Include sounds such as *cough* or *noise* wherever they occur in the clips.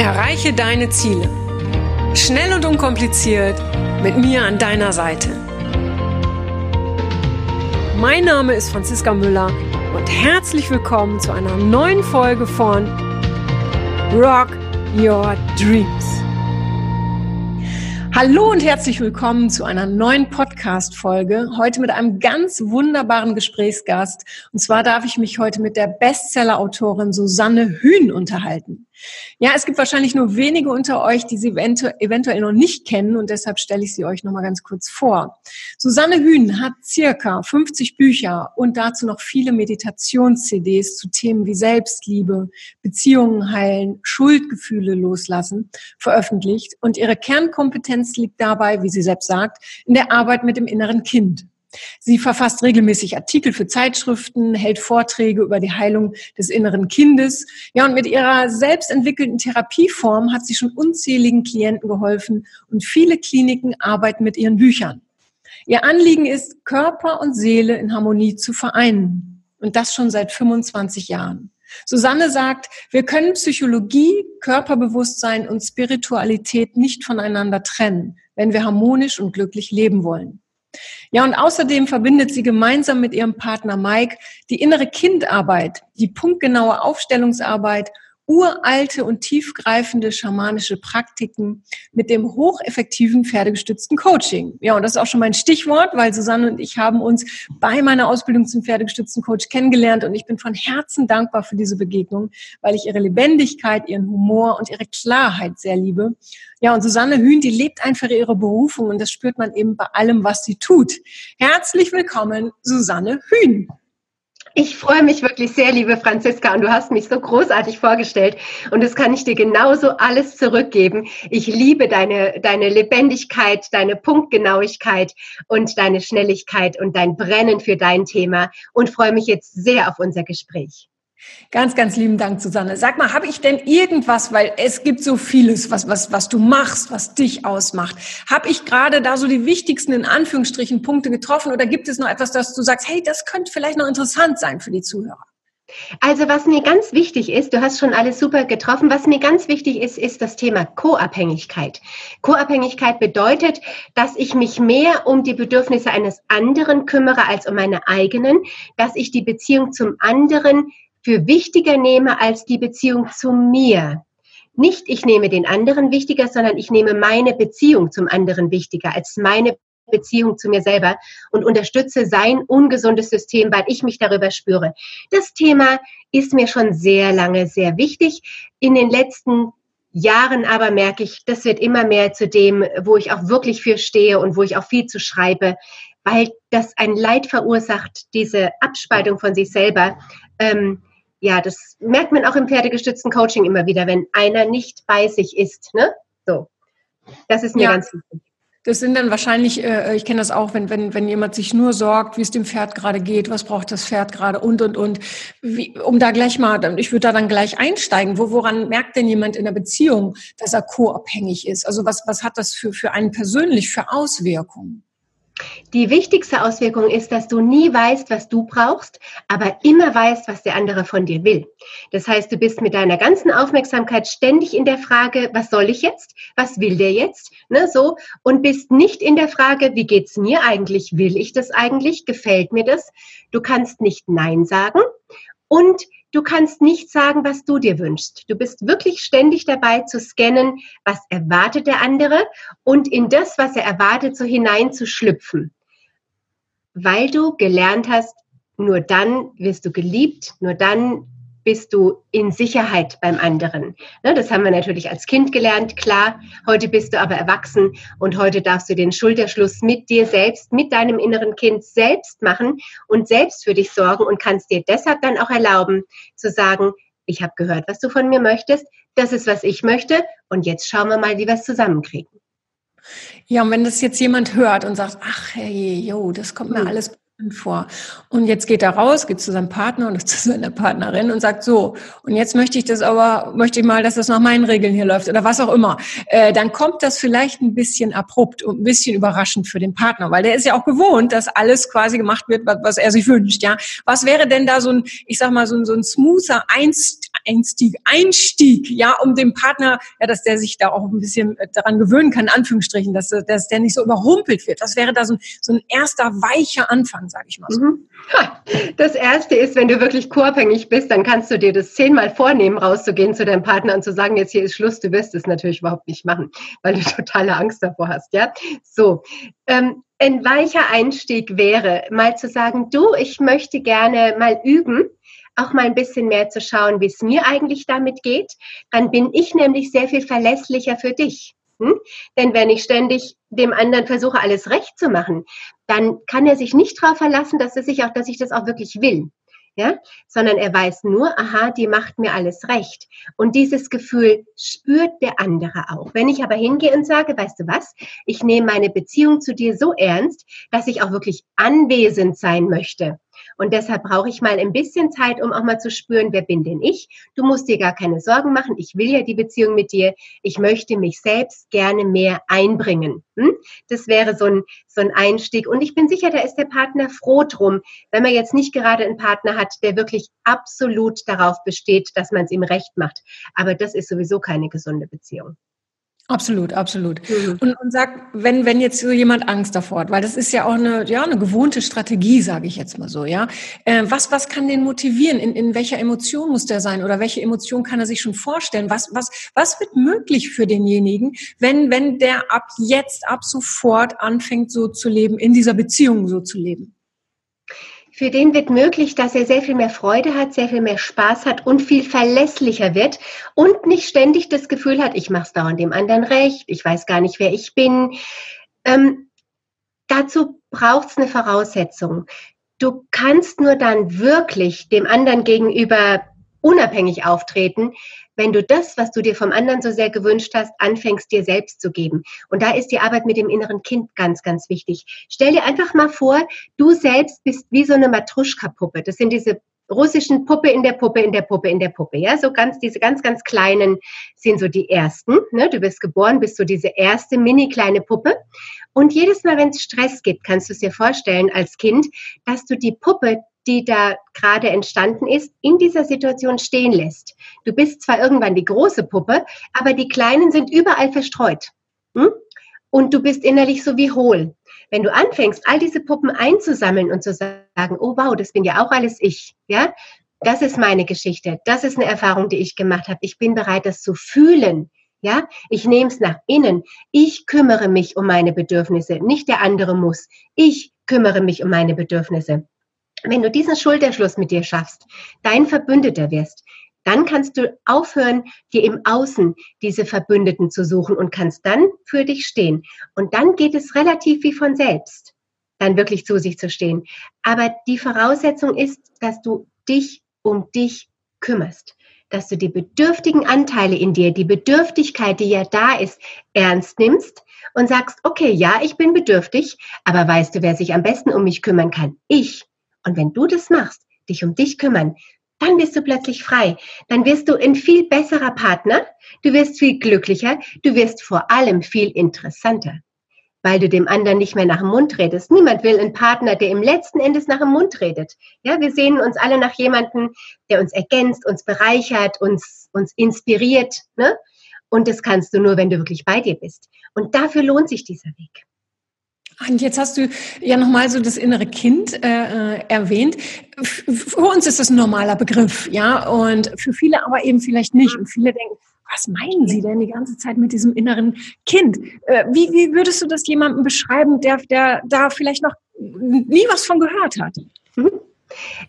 Erreiche deine Ziele. Schnell und unkompliziert mit mir an deiner Seite. Mein Name ist Franziska Müller und herzlich willkommen zu einer neuen Folge von Rock Your Dreams. Hallo und herzlich willkommen zu einer neuen Podcast-Folge. Heute mit einem ganz wunderbaren Gesprächsgast. Und zwar darf ich mich heute mit der Bestseller-Autorin Susanne Hühn unterhalten. Ja, es gibt wahrscheinlich nur wenige unter euch, die sie eventuell noch nicht kennen und deshalb stelle ich sie euch noch mal ganz kurz vor. Susanne Hühn hat circa 50 Bücher und dazu noch viele Meditations-CDs zu Themen wie Selbstliebe, Beziehungen heilen, Schuldgefühle loslassen veröffentlicht und ihre Kernkompetenz liegt dabei, wie sie selbst sagt, in der Arbeit mit dem inneren Kind. Sie verfasst regelmäßig Artikel für Zeitschriften, hält Vorträge über die Heilung des inneren Kindes. Ja, und mit ihrer selbst entwickelten Therapieform hat sie schon unzähligen Klienten geholfen und viele Kliniken arbeiten mit ihren Büchern. Ihr Anliegen ist, Körper und Seele in Harmonie zu vereinen. Und das schon seit 25 Jahren. Susanne sagt, wir können Psychologie, Körperbewusstsein und Spiritualität nicht voneinander trennen, wenn wir harmonisch und glücklich leben wollen. Ja, und außerdem verbindet sie gemeinsam mit ihrem Partner Mike die innere Kindarbeit, die punktgenaue Aufstellungsarbeit uralte und tiefgreifende schamanische Praktiken mit dem hocheffektiven pferdegestützten Coaching. Ja, und das ist auch schon mein Stichwort, weil Susanne und ich haben uns bei meiner Ausbildung zum pferdegestützten Coach kennengelernt und ich bin von Herzen dankbar für diese Begegnung, weil ich ihre Lebendigkeit, ihren Humor und ihre Klarheit sehr liebe. Ja, und Susanne Hühn, die lebt einfach ihre Berufung und das spürt man eben bei allem, was sie tut. Herzlich willkommen, Susanne Hühn. Ich freue mich wirklich sehr, liebe Franziska, und du hast mich so großartig vorgestellt. Und das kann ich dir genauso alles zurückgeben. Ich liebe deine, deine Lebendigkeit, deine Punktgenauigkeit und deine Schnelligkeit und dein Brennen für dein Thema und freue mich jetzt sehr auf unser Gespräch. Ganz, ganz lieben Dank, Susanne. Sag mal, habe ich denn irgendwas, weil es gibt so vieles, was, was, was du machst, was dich ausmacht. Habe ich gerade da so die wichtigsten, in Anführungsstrichen, Punkte getroffen oder gibt es noch etwas, dass du sagst, hey, das könnte vielleicht noch interessant sein für die Zuhörer? Also was mir ganz wichtig ist, du hast schon alles super getroffen, was mir ganz wichtig ist, ist das Thema Co-Abhängigkeit. Co-Abhängigkeit bedeutet, dass ich mich mehr um die Bedürfnisse eines anderen kümmere als um meine eigenen, dass ich die Beziehung zum anderen für wichtiger nehme als die Beziehung zu mir. Nicht ich nehme den anderen wichtiger, sondern ich nehme meine Beziehung zum anderen wichtiger als meine Beziehung zu mir selber und unterstütze sein ungesundes System, weil ich mich darüber spüre. Das Thema ist mir schon sehr lange sehr wichtig. In den letzten Jahren aber merke ich, das wird immer mehr zu dem, wo ich auch wirklich für stehe und wo ich auch viel zu schreibe, weil das ein Leid verursacht, diese Abspaltung von sich selber. Ähm, ja, das merkt man auch im pferdegestützten Coaching immer wieder, wenn einer nicht bei sich ist. Ne? So, das ist mir ja. ganz wichtig. Das sind dann wahrscheinlich, äh, ich kenne das auch, wenn, wenn, wenn jemand sich nur sorgt, wie es dem Pferd gerade geht, was braucht das Pferd gerade und, und, und. Wie, um da gleich mal, ich würde da dann gleich einsteigen. Wo, woran merkt denn jemand in der Beziehung, dass er co-abhängig ist? Also was, was hat das für, für einen persönlich für Auswirkungen? Die wichtigste Auswirkung ist, dass du nie weißt, was du brauchst, aber immer weißt, was der andere von dir will. Das heißt, du bist mit deiner ganzen Aufmerksamkeit ständig in der Frage, was soll ich jetzt? Was will der jetzt? Ne, so. Und bist nicht in der Frage, wie geht's mir eigentlich? Will ich das eigentlich? Gefällt mir das? Du kannst nicht Nein sagen. Und Du kannst nicht sagen, was du dir wünschst. Du bist wirklich ständig dabei zu scannen, was erwartet der andere und in das, was er erwartet, so hineinzuschlüpfen. Weil du gelernt hast, nur dann wirst du geliebt, nur dann bist du in Sicherheit beim anderen. Ne, das haben wir natürlich als Kind gelernt, klar. Heute bist du aber erwachsen und heute darfst du den Schulterschluss mit dir selbst, mit deinem inneren Kind selbst machen und selbst für dich sorgen und kannst dir deshalb dann auch erlauben zu sagen, ich habe gehört, was du von mir möchtest, das ist, was ich möchte und jetzt schauen wir mal, wie wir es zusammenkriegen. Ja, und wenn das jetzt jemand hört und sagt, ach hey, jo, das kommt mir hm. alles vor. Und jetzt geht er raus, geht zu seinem Partner und *laughs* zu seiner Partnerin und sagt so, und jetzt möchte ich das aber, möchte ich mal, dass das nach meinen Regeln hier läuft oder was auch immer. Äh, dann kommt das vielleicht ein bisschen abrupt und ein bisschen überraschend für den Partner, weil der ist ja auch gewohnt, dass alles quasi gemacht wird, was er sich wünscht, ja. Was wäre denn da so ein, ich sag mal, so ein, so ein smoother Einstieg, Einstieg, ja, um dem Partner, ja, dass der sich da auch ein bisschen daran gewöhnen kann, in Anführungsstrichen, dass, dass der nicht so überrumpelt wird. Was wäre da so ein, so ein erster weicher Anfang? Sage ich mal so. Mhm. Das erste ist, wenn du wirklich co-abhängig bist, dann kannst du dir das zehnmal vornehmen, rauszugehen zu deinem Partner und zu sagen, jetzt hier ist Schluss, du wirst es natürlich überhaupt nicht machen, weil du *laughs* totale Angst davor hast, ja. So. Ähm, ein weicher Einstieg wäre, mal zu sagen, du, ich möchte gerne mal üben, auch mal ein bisschen mehr zu schauen, wie es mir eigentlich damit geht. Dann bin ich nämlich sehr viel verlässlicher für dich. Hm? Denn wenn ich ständig dem anderen versuche, alles recht zu machen, dann kann er sich nicht darauf verlassen, dass, er sich auch, dass ich das auch wirklich will. Ja? Sondern er weiß nur, aha, die macht mir alles recht. Und dieses Gefühl spürt der andere auch. Wenn ich aber hingehe und sage, weißt du was, ich nehme meine Beziehung zu dir so ernst, dass ich auch wirklich anwesend sein möchte und deshalb brauche ich mal ein bisschen Zeit, um auch mal zu spüren, wer bin denn ich? Du musst dir gar keine Sorgen machen. Ich will ja die Beziehung mit dir. Ich möchte mich selbst gerne mehr einbringen. Hm? Das wäre so ein, so ein Einstieg. Und ich bin sicher, da ist der Partner froh drum, wenn man jetzt nicht gerade einen Partner hat, der wirklich absolut darauf besteht, dass man es ihm recht macht. Aber das ist sowieso keine gesunde Beziehung. Absolut, absolut. Mhm. Und, und sag, wenn, wenn jetzt so jemand Angst davor hat, weil das ist ja auch eine, ja, eine gewohnte Strategie, sage ich jetzt mal so, ja. Äh, was, was kann den motivieren? In, in welcher Emotion muss der sein? Oder welche Emotion kann er sich schon vorstellen? Was, was, was wird möglich für denjenigen, wenn, wenn der ab jetzt, ab sofort anfängt, so zu leben, in dieser Beziehung so zu leben? Für den wird möglich, dass er sehr viel mehr Freude hat, sehr viel mehr Spaß hat und viel verlässlicher wird und nicht ständig das Gefühl hat, ich mache es dauernd dem anderen recht, ich weiß gar nicht, wer ich bin. Ähm, dazu braucht es eine Voraussetzung. Du kannst nur dann wirklich dem anderen gegenüber unabhängig auftreten, wenn du das, was du dir vom anderen so sehr gewünscht hast, anfängst dir selbst zu geben. Und da ist die Arbeit mit dem inneren Kind ganz, ganz wichtig. Stell dir einfach mal vor, du selbst bist wie so eine Matruschka-Puppe. Das sind diese russischen Puppe in der Puppe in der Puppe in der Puppe. Ja, so ganz diese ganz ganz kleinen sind so die ersten. Ne? Du bist geboren, bist so diese erste mini kleine Puppe. Und jedes Mal, wenn es Stress gibt, kannst du es dir vorstellen als Kind, dass du die Puppe die da gerade entstanden ist, in dieser Situation stehen lässt. Du bist zwar irgendwann die große Puppe, aber die Kleinen sind überall verstreut. Hm? Und du bist innerlich so wie hohl. Wenn du anfängst, all diese Puppen einzusammeln und zu sagen, oh wow, das bin ja auch alles ich, ja, das ist meine Geschichte, das ist eine Erfahrung, die ich gemacht habe. Ich bin bereit, das zu fühlen. Ja, ich nehme es nach innen. Ich kümmere mich um meine Bedürfnisse, nicht der andere muss. Ich kümmere mich um meine Bedürfnisse. Wenn du diesen Schulterschluss mit dir schaffst, dein Verbündeter wirst, dann kannst du aufhören, dir im Außen diese Verbündeten zu suchen und kannst dann für dich stehen. Und dann geht es relativ wie von selbst, dann wirklich zu sich zu stehen. Aber die Voraussetzung ist, dass du dich um dich kümmerst, dass du die bedürftigen Anteile in dir, die Bedürftigkeit, die ja da ist, ernst nimmst und sagst, okay, ja, ich bin bedürftig, aber weißt du, wer sich am besten um mich kümmern kann? Ich. Und wenn du das machst, dich um dich kümmern, dann bist du plötzlich frei. Dann wirst du ein viel besserer Partner, du wirst viel glücklicher, du wirst vor allem viel interessanter, weil du dem anderen nicht mehr nach dem Mund redest. Niemand will einen Partner, der im letzten Endes nach dem Mund redet. Ja, wir sehen uns alle nach jemandem, der uns ergänzt, uns bereichert, uns, uns inspiriert. Ne? Und das kannst du nur, wenn du wirklich bei dir bist. Und dafür lohnt sich dieser Weg. Und jetzt hast du ja nochmal so das innere Kind äh, äh erwähnt. Für uns ist das ein normaler Begriff, ja, und für viele aber eben vielleicht nicht. Und viele denken, was meinen Sie denn die ganze Zeit mit diesem inneren Kind? Äh, wie, wie würdest du das jemandem beschreiben, der, der da vielleicht noch nie was von gehört hat? Mhm.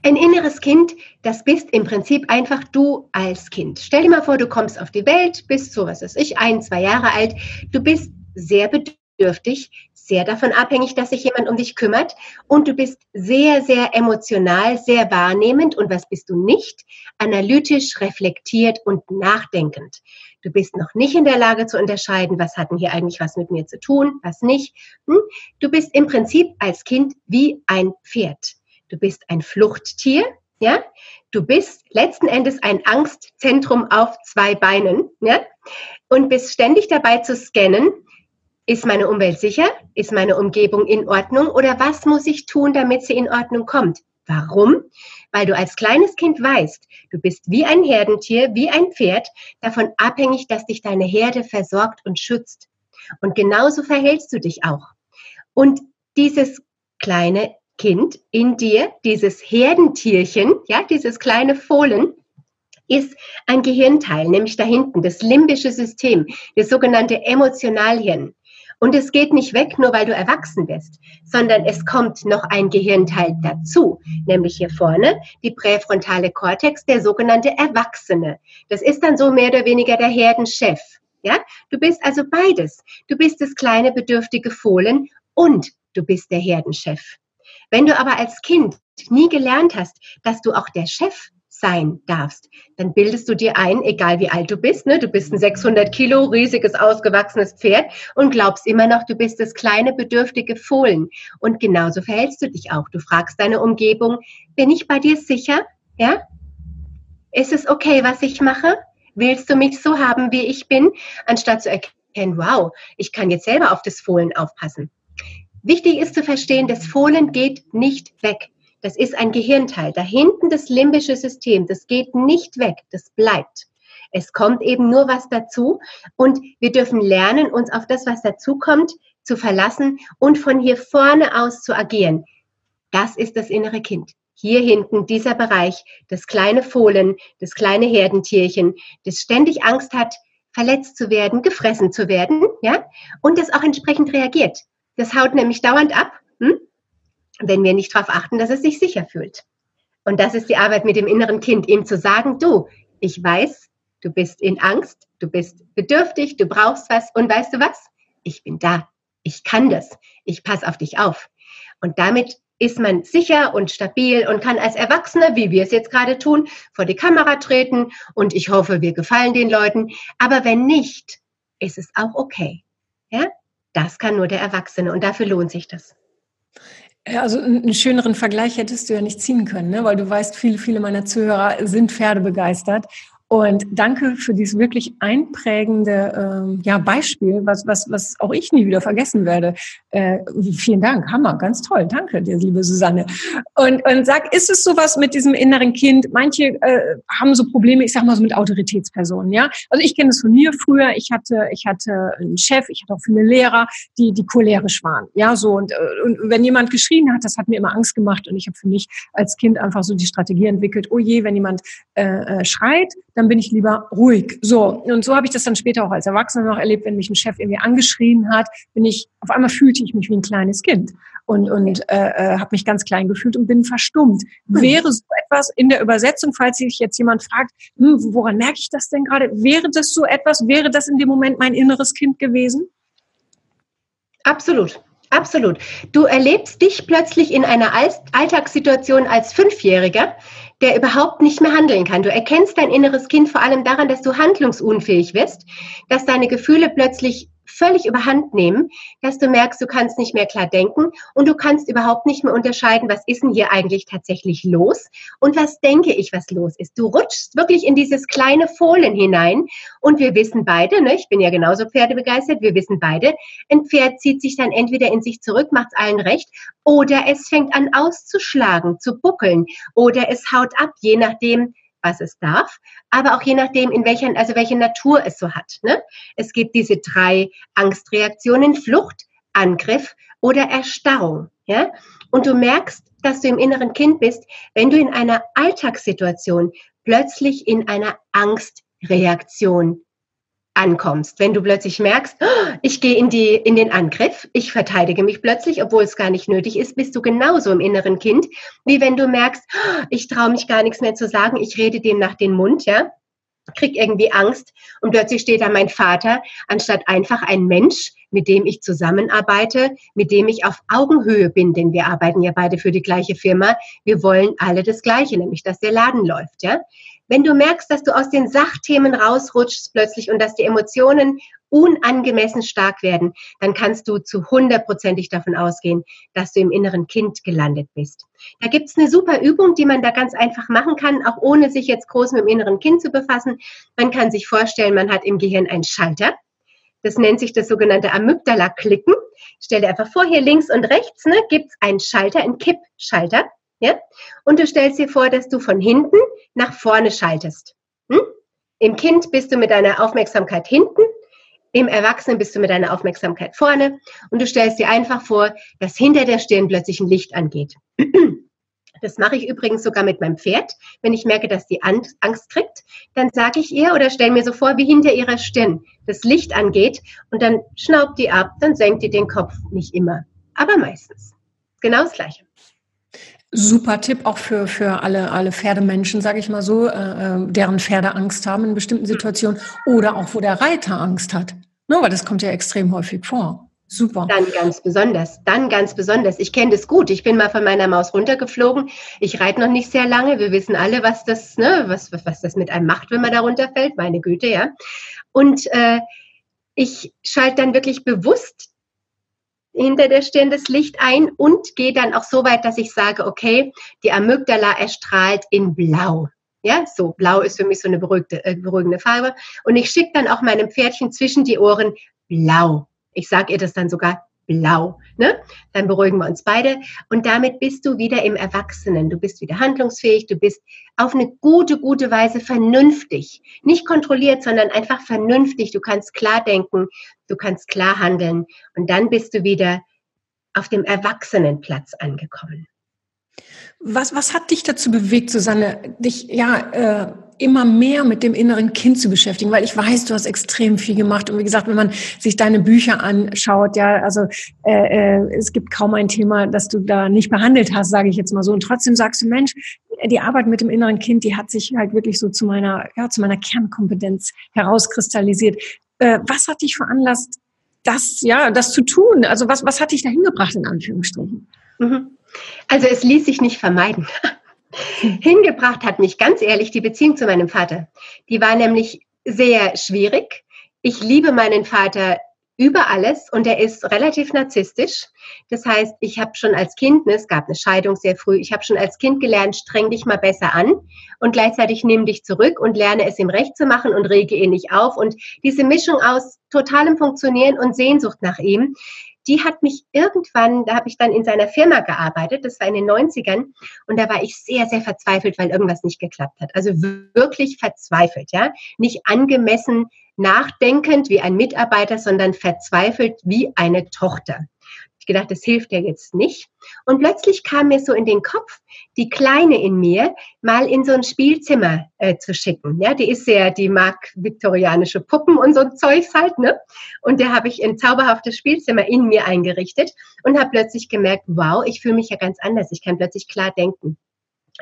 Ein inneres Kind, das bist im Prinzip einfach du als Kind. Stell dir mal vor, du kommst auf die Welt, bist so, was weiß ich, ein, zwei Jahre alt. Du bist sehr bedürftig bedürftig, sehr davon abhängig, dass sich jemand um dich kümmert und du bist sehr, sehr emotional, sehr wahrnehmend und was bist du nicht? Analytisch, reflektiert und nachdenkend. Du bist noch nicht in der Lage zu unterscheiden, was hat denn hier eigentlich was mit mir zu tun, was nicht. Hm? Du bist im Prinzip als Kind wie ein Pferd. Du bist ein Fluchttier, ja? Du bist letzten Endes ein Angstzentrum auf zwei Beinen, ja? Und bist ständig dabei zu scannen, ist meine Umwelt sicher? Ist meine Umgebung in Ordnung? Oder was muss ich tun, damit sie in Ordnung kommt? Warum? Weil du als kleines Kind weißt, du bist wie ein Herdentier, wie ein Pferd, davon abhängig, dass dich deine Herde versorgt und schützt. Und genauso verhältst du dich auch. Und dieses kleine Kind in dir, dieses Herdentierchen, ja, dieses kleine Fohlen, ist ein Gehirnteil, nämlich da hinten, das limbische System, das sogenannte Emotionalhirn. Und es geht nicht weg, nur weil du erwachsen bist, sondern es kommt noch ein Gehirnteil dazu, nämlich hier vorne die präfrontale Kortex, der sogenannte Erwachsene. Das ist dann so mehr oder weniger der Herdenchef. Ja, du bist also beides. Du bist das kleine bedürftige Fohlen und du bist der Herdenchef. Wenn du aber als Kind nie gelernt hast, dass du auch der Chef sein darfst. Dann bildest du dir ein, egal wie alt du bist, ne? du bist ein 600 Kilo riesiges, ausgewachsenes Pferd und glaubst immer noch, du bist das kleine, bedürftige Fohlen. Und genauso verhältst du dich auch. Du fragst deine Umgebung, bin ich bei dir sicher? Ja? Ist es okay, was ich mache? Willst du mich so haben, wie ich bin? Anstatt zu erkennen, wow, ich kann jetzt selber auf das Fohlen aufpassen. Wichtig ist zu verstehen, das Fohlen geht nicht weg. Das ist ein Gehirnteil. Da hinten das limbische System, das geht nicht weg, das bleibt. Es kommt eben nur was dazu und wir dürfen lernen, uns auf das, was dazukommt, zu verlassen und von hier vorne aus zu agieren. Das ist das innere Kind. Hier hinten dieser Bereich, das kleine Fohlen, das kleine Herdentierchen, das ständig Angst hat, verletzt zu werden, gefressen zu werden, ja, und das auch entsprechend reagiert. Das haut nämlich dauernd ab. Hm? Wenn wir nicht darauf achten, dass es sich sicher fühlt. Und das ist die Arbeit mit dem inneren Kind, ihm zu sagen, du, ich weiß, du bist in Angst, du bist bedürftig, du brauchst was und weißt du was? Ich bin da, ich kann das, ich passe auf dich auf. Und damit ist man sicher und stabil und kann als Erwachsener, wie wir es jetzt gerade tun, vor die Kamera treten und ich hoffe, wir gefallen den Leuten. Aber wenn nicht, ist es auch okay. Ja? Das kann nur der Erwachsene und dafür lohnt sich das. Ja, also einen schöneren Vergleich hättest du ja nicht ziehen können, ne? weil du weißt, viele, viele meiner Zuhörer sind Pferde begeistert. Und danke für dieses wirklich einprägende ähm, ja, Beispiel, was, was, was auch ich nie wieder vergessen werde. Äh, vielen Dank, Hammer, ganz toll. Danke dir, liebe Susanne. Und, und sag, ist es sowas mit diesem inneren Kind? Manche äh, haben so Probleme, ich sag mal so mit Autoritätspersonen, ja. Also ich kenne es von mir früher. Ich hatte, ich hatte einen Chef, ich hatte auch viele Lehrer, die, die cholerisch waren, ja, so. Und, äh, und wenn jemand geschrien hat, das hat mir immer Angst gemacht. Und ich habe für mich als Kind einfach so die Strategie entwickelt, oh je, wenn jemand äh, äh schreit, dann bin ich lieber ruhig. So, und so habe ich das dann später auch als Erwachsener noch erlebt, wenn mich ein Chef irgendwie angeschrien hat, bin ich, auf einmal fühlte ich mich wie ein kleines Kind und, und äh, äh, habe mich ganz klein gefühlt und bin verstummt. Hm. Wäre so etwas in der Übersetzung, falls sich jetzt jemand fragt, hm, woran merke ich das denn gerade? Wäre das so etwas, wäre das in dem Moment mein inneres Kind gewesen? Absolut. Absolut. Du erlebst dich plötzlich in einer Alltagssituation als Fünfjähriger, der überhaupt nicht mehr handeln kann. Du erkennst dein inneres Kind vor allem daran, dass du handlungsunfähig wirst, dass deine Gefühle plötzlich völlig überhand nehmen, dass du merkst, du kannst nicht mehr klar denken und du kannst überhaupt nicht mehr unterscheiden, was ist denn hier eigentlich tatsächlich los und was denke ich, was los ist. Du rutschst wirklich in dieses kleine Fohlen hinein und wir wissen beide, ne, ich bin ja genauso pferdebegeistert, wir wissen beide, ein Pferd zieht sich dann entweder in sich zurück, macht allen recht, oder es fängt an auszuschlagen, zu buckeln, oder es haut ab, je nachdem, was es darf, aber auch je nachdem, in welcher, also welche Natur es so hat. Ne? Es gibt diese drei Angstreaktionen, Flucht, Angriff oder Erstarrung. Ja? Und du merkst, dass du im inneren Kind bist, wenn du in einer Alltagssituation plötzlich in einer Angstreaktion ankommst, wenn du plötzlich merkst, oh, ich gehe in, die, in den Angriff, ich verteidige mich plötzlich, obwohl es gar nicht nötig ist, bist du genauso im inneren Kind, wie wenn du merkst, oh, ich traue mich gar nichts mehr zu sagen, ich rede dem nach den Mund, ja, krieg irgendwie Angst und plötzlich steht da mein Vater, anstatt einfach ein Mensch, mit dem ich zusammenarbeite, mit dem ich auf Augenhöhe bin, denn wir arbeiten ja beide für die gleiche Firma. Wir wollen alle das Gleiche, nämlich dass der Laden läuft, ja. Wenn du merkst, dass du aus den Sachthemen rausrutschst plötzlich und dass die Emotionen unangemessen stark werden, dann kannst du zu hundertprozentig davon ausgehen, dass du im inneren Kind gelandet bist. Da gibt's eine super Übung, die man da ganz einfach machen kann, auch ohne sich jetzt groß mit dem inneren Kind zu befassen. Man kann sich vorstellen, man hat im Gehirn einen Schalter. Das nennt sich das sogenannte Amygdala-Klicken. Stell dir einfach vor, hier links und rechts ne, gibt's einen Schalter, einen Kippschalter. Ja? Und du stellst dir vor, dass du von hinten nach vorne schaltest. Hm? Im Kind bist du mit deiner Aufmerksamkeit hinten, im Erwachsenen bist du mit deiner Aufmerksamkeit vorne und du stellst dir einfach vor, dass hinter der Stirn plötzlich ein Licht angeht. *clears throat* Das mache ich übrigens sogar mit meinem Pferd. Wenn ich merke, dass die Angst kriegt, dann sage ich ihr oder stelle mir so vor, wie hinter ihrer Stirn das Licht angeht und dann schnaubt die ab, dann senkt die den Kopf. Nicht immer, aber meistens. Genau das Gleiche. Super Tipp auch für, für alle, alle Pferdemenschen, sage ich mal so, äh, äh, deren Pferde Angst haben in bestimmten Situationen oder auch wo der Reiter Angst hat. Ne, weil das kommt ja extrem häufig vor. Super. Dann ganz besonders, dann ganz besonders. Ich kenne das gut. Ich bin mal von meiner Maus runtergeflogen. Ich reite noch nicht sehr lange. Wir wissen alle, was das, ne, was, was, was das mit einem macht, wenn man da runterfällt. Meine Güte, ja. Und äh, ich schalte dann wirklich bewusst hinter der Stirn das Licht ein und gehe dann auch so weit, dass ich sage, okay, die Amygdala erstrahlt in Blau. Ja, so blau ist für mich so eine beruhigte, äh, beruhigende Farbe. Und ich schicke dann auch meinem Pferdchen zwischen die Ohren blau. Ich sage ihr das dann sogar blau. Ne? Dann beruhigen wir uns beide. Und damit bist du wieder im Erwachsenen. Du bist wieder handlungsfähig. Du bist auf eine gute, gute Weise vernünftig. Nicht kontrolliert, sondern einfach vernünftig. Du kannst klar denken. Du kannst klar handeln. Und dann bist du wieder auf dem Erwachsenenplatz angekommen. Was, was hat dich dazu bewegt, Susanne, dich ja äh, immer mehr mit dem inneren Kind zu beschäftigen? Weil ich weiß, du hast extrem viel gemacht. Und wie gesagt, wenn man sich deine Bücher anschaut, ja, also äh, äh, es gibt kaum ein Thema, das du da nicht behandelt hast, sage ich jetzt mal so. Und trotzdem sagst du, Mensch, die Arbeit mit dem inneren Kind, die hat sich halt wirklich so zu meiner, ja, zu meiner Kernkompetenz herauskristallisiert. Äh, was hat dich veranlasst, das, ja, das zu tun? Also was, was hat dich dahin gebracht, in Anführungsstrichen? Mhm. Also es ließ sich nicht vermeiden. Hingebracht hat mich ganz ehrlich die Beziehung zu meinem Vater. Die war nämlich sehr schwierig. Ich liebe meinen Vater über alles und er ist relativ narzisstisch. Das heißt, ich habe schon als Kind, ne, es gab eine Scheidung sehr früh, ich habe schon als Kind gelernt, streng dich mal besser an und gleichzeitig nimm dich zurück und lerne es ihm recht zu machen und rege ihn nicht auf. Und diese Mischung aus totalem Funktionieren und Sehnsucht nach ihm, die hat mich irgendwann, da habe ich dann in seiner Firma gearbeitet, das war in den 90ern, und da war ich sehr, sehr verzweifelt, weil irgendwas nicht geklappt hat. Also wirklich verzweifelt, ja. Nicht angemessen nachdenkend wie ein Mitarbeiter, sondern verzweifelt wie eine Tochter. Ich gedacht, das hilft ja jetzt nicht. Und plötzlich kam mir so in den Kopf, die Kleine in mir mal in so ein Spielzimmer äh, zu schicken. Ja, die ist sehr, die mag viktorianische Puppen und so Zeugs halt, ne? Und da habe ich ein zauberhaftes Spielzimmer in mir eingerichtet und habe plötzlich gemerkt, wow, ich fühle mich ja ganz anders. Ich kann plötzlich klar denken.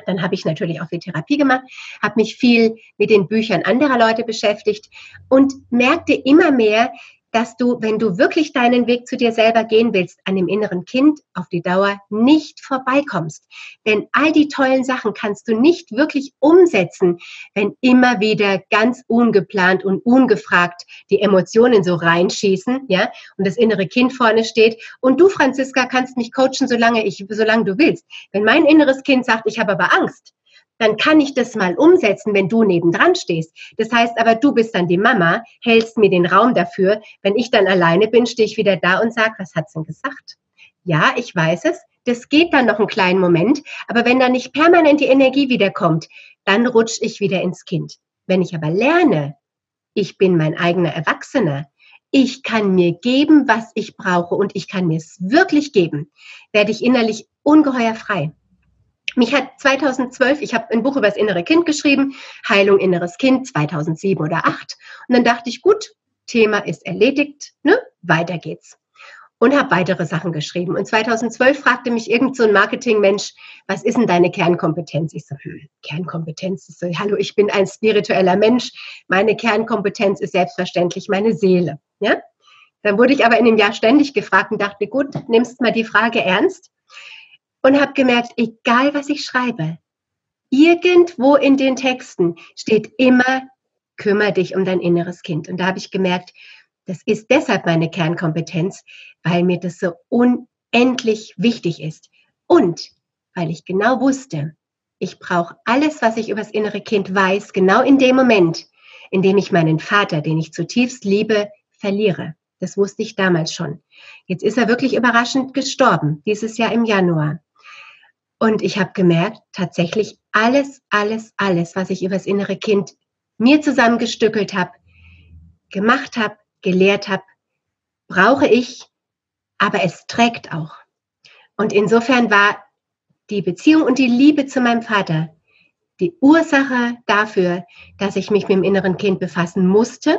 Dann habe ich natürlich auch viel Therapie gemacht, habe mich viel mit den Büchern anderer Leute beschäftigt und merkte immer mehr, dass du, wenn du wirklich deinen Weg zu dir selber gehen willst, an dem inneren Kind auf die Dauer nicht vorbeikommst. Denn all die tollen Sachen kannst du nicht wirklich umsetzen, wenn immer wieder ganz ungeplant und ungefragt die Emotionen so reinschießen, ja, und das innere Kind vorne steht. Und du, Franziska, kannst mich coachen, solange ich, solange du willst. Wenn mein inneres Kind sagt, ich habe aber Angst, dann kann ich das mal umsetzen, wenn du nebendran stehst. Das heißt aber, du bist dann die Mama, hältst mir den Raum dafür. Wenn ich dann alleine bin, stehe ich wieder da und sage, was hat's denn gesagt? Ja, ich weiß es. Das geht dann noch einen kleinen Moment. Aber wenn dann nicht permanent die Energie wiederkommt, dann rutsche ich wieder ins Kind. Wenn ich aber lerne, ich bin mein eigener Erwachsener, ich kann mir geben, was ich brauche und ich kann mir es wirklich geben, werde ich innerlich ungeheuer frei. Mich hat 2012, ich habe ein Buch über das innere Kind geschrieben, Heilung inneres Kind 2007 oder 8. Und dann dachte ich, gut, Thema ist erledigt, ne? weiter geht's. Und habe weitere Sachen geschrieben. Und 2012 fragte mich irgend so ein Marketingmensch, was ist denn deine Kernkompetenz? Ich so, hm, Kernkompetenz. Ich so, hallo, ich bin ein spiritueller Mensch. Meine Kernkompetenz ist selbstverständlich meine Seele. Ja? Dann wurde ich aber in dem Jahr ständig gefragt und dachte, gut, nimmst mal die Frage ernst. Und habe gemerkt, egal was ich schreibe, irgendwo in den Texten steht immer, kümmere dich um dein inneres Kind. Und da habe ich gemerkt, das ist deshalb meine Kernkompetenz, weil mir das so unendlich wichtig ist. Und weil ich genau wusste, ich brauche alles, was ich über das innere Kind weiß, genau in dem Moment, in dem ich meinen Vater, den ich zutiefst liebe, verliere. Das wusste ich damals schon. Jetzt ist er wirklich überraschend gestorben, dieses Jahr im Januar. Und ich habe gemerkt, tatsächlich alles, alles, alles, was ich über das innere Kind mir zusammengestückelt habe, gemacht habe, gelehrt habe, brauche ich, aber es trägt auch. Und insofern war die Beziehung und die Liebe zu meinem Vater die Ursache dafür, dass ich mich mit dem inneren Kind befassen musste,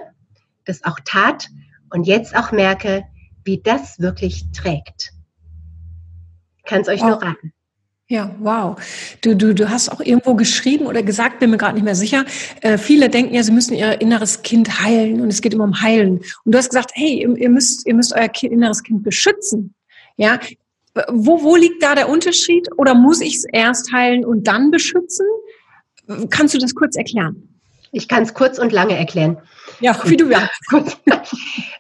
das auch tat und jetzt auch merke, wie das wirklich trägt. Kann es euch wow. nur raten. Ja, wow. Du, du, du hast auch irgendwo geschrieben oder gesagt, bin mir gerade nicht mehr sicher. Äh, viele denken ja, sie müssen ihr inneres Kind heilen und es geht immer um Heilen. Und du hast gesagt, hey, ihr, ihr müsst, ihr müsst euer kind, inneres Kind beschützen. Ja, wo, wo liegt da der Unterschied? Oder muss ich es erst heilen und dann beschützen? Kannst du das kurz erklären? Ich kann es kurz und lange erklären. Ja, wie du willst.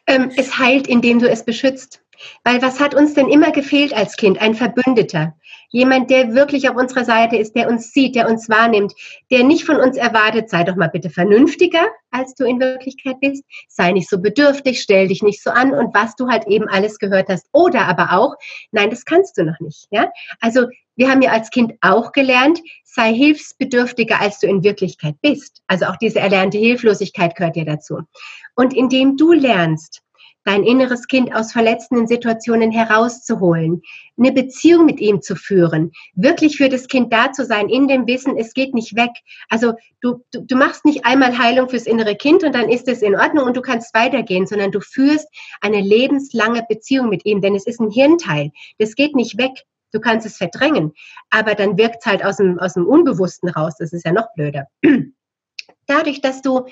ähm, es heilt, indem du es beschützt. Weil was hat uns denn immer gefehlt als Kind? Ein Verbündeter. Jemand, der wirklich auf unserer Seite ist, der uns sieht, der uns wahrnimmt, der nicht von uns erwartet, sei doch mal bitte vernünftiger, als du in Wirklichkeit bist, sei nicht so bedürftig, stell dich nicht so an und was du halt eben alles gehört hast. Oder aber auch, nein, das kannst du noch nicht. Ja? Also wir haben ja als Kind auch gelernt, sei hilfsbedürftiger, als du in Wirklichkeit bist. Also auch diese erlernte Hilflosigkeit gehört dir dazu. Und indem du lernst, dein inneres Kind aus verletzenden Situationen herauszuholen, eine Beziehung mit ihm zu führen, wirklich für das Kind da zu sein, in dem Wissen, es geht nicht weg. Also du, du, du machst nicht einmal Heilung fürs innere Kind und dann ist es in Ordnung und du kannst weitergehen, sondern du führst eine lebenslange Beziehung mit ihm, denn es ist ein Hirnteil. Das geht nicht weg. Du kannst es verdrängen, aber dann wirkt es halt aus dem, aus dem Unbewussten raus. Das ist ja noch blöder. *clears throat* Dadurch, dass du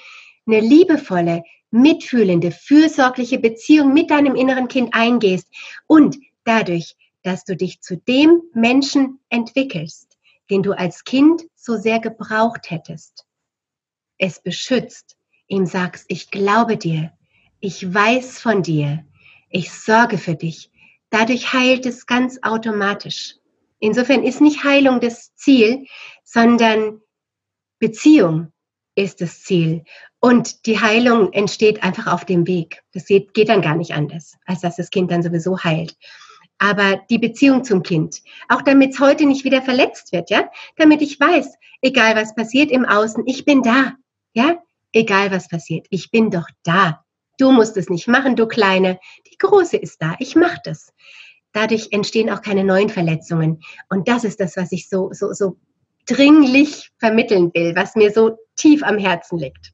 eine liebevolle, mitfühlende, fürsorgliche Beziehung mit deinem inneren Kind eingehst und dadurch, dass du dich zu dem Menschen entwickelst, den du als Kind so sehr gebraucht hättest. Es beschützt, ihm sagst, ich glaube dir, ich weiß von dir, ich sorge für dich. Dadurch heilt es ganz automatisch. Insofern ist nicht Heilung das Ziel, sondern Beziehung ist das Ziel. Und die Heilung entsteht einfach auf dem Weg. Das geht, dann gar nicht anders, als dass das Kind dann sowieso heilt. Aber die Beziehung zum Kind, auch damit es heute nicht wieder verletzt wird, ja, damit ich weiß, egal was passiert im Außen, ich bin da, ja, egal was passiert, ich bin doch da. Du musst es nicht machen, du Kleine. Die Große ist da, ich mach das. Dadurch entstehen auch keine neuen Verletzungen. Und das ist das, was ich so, so, so dringlich vermitteln will, was mir so tief am Herzen liegt.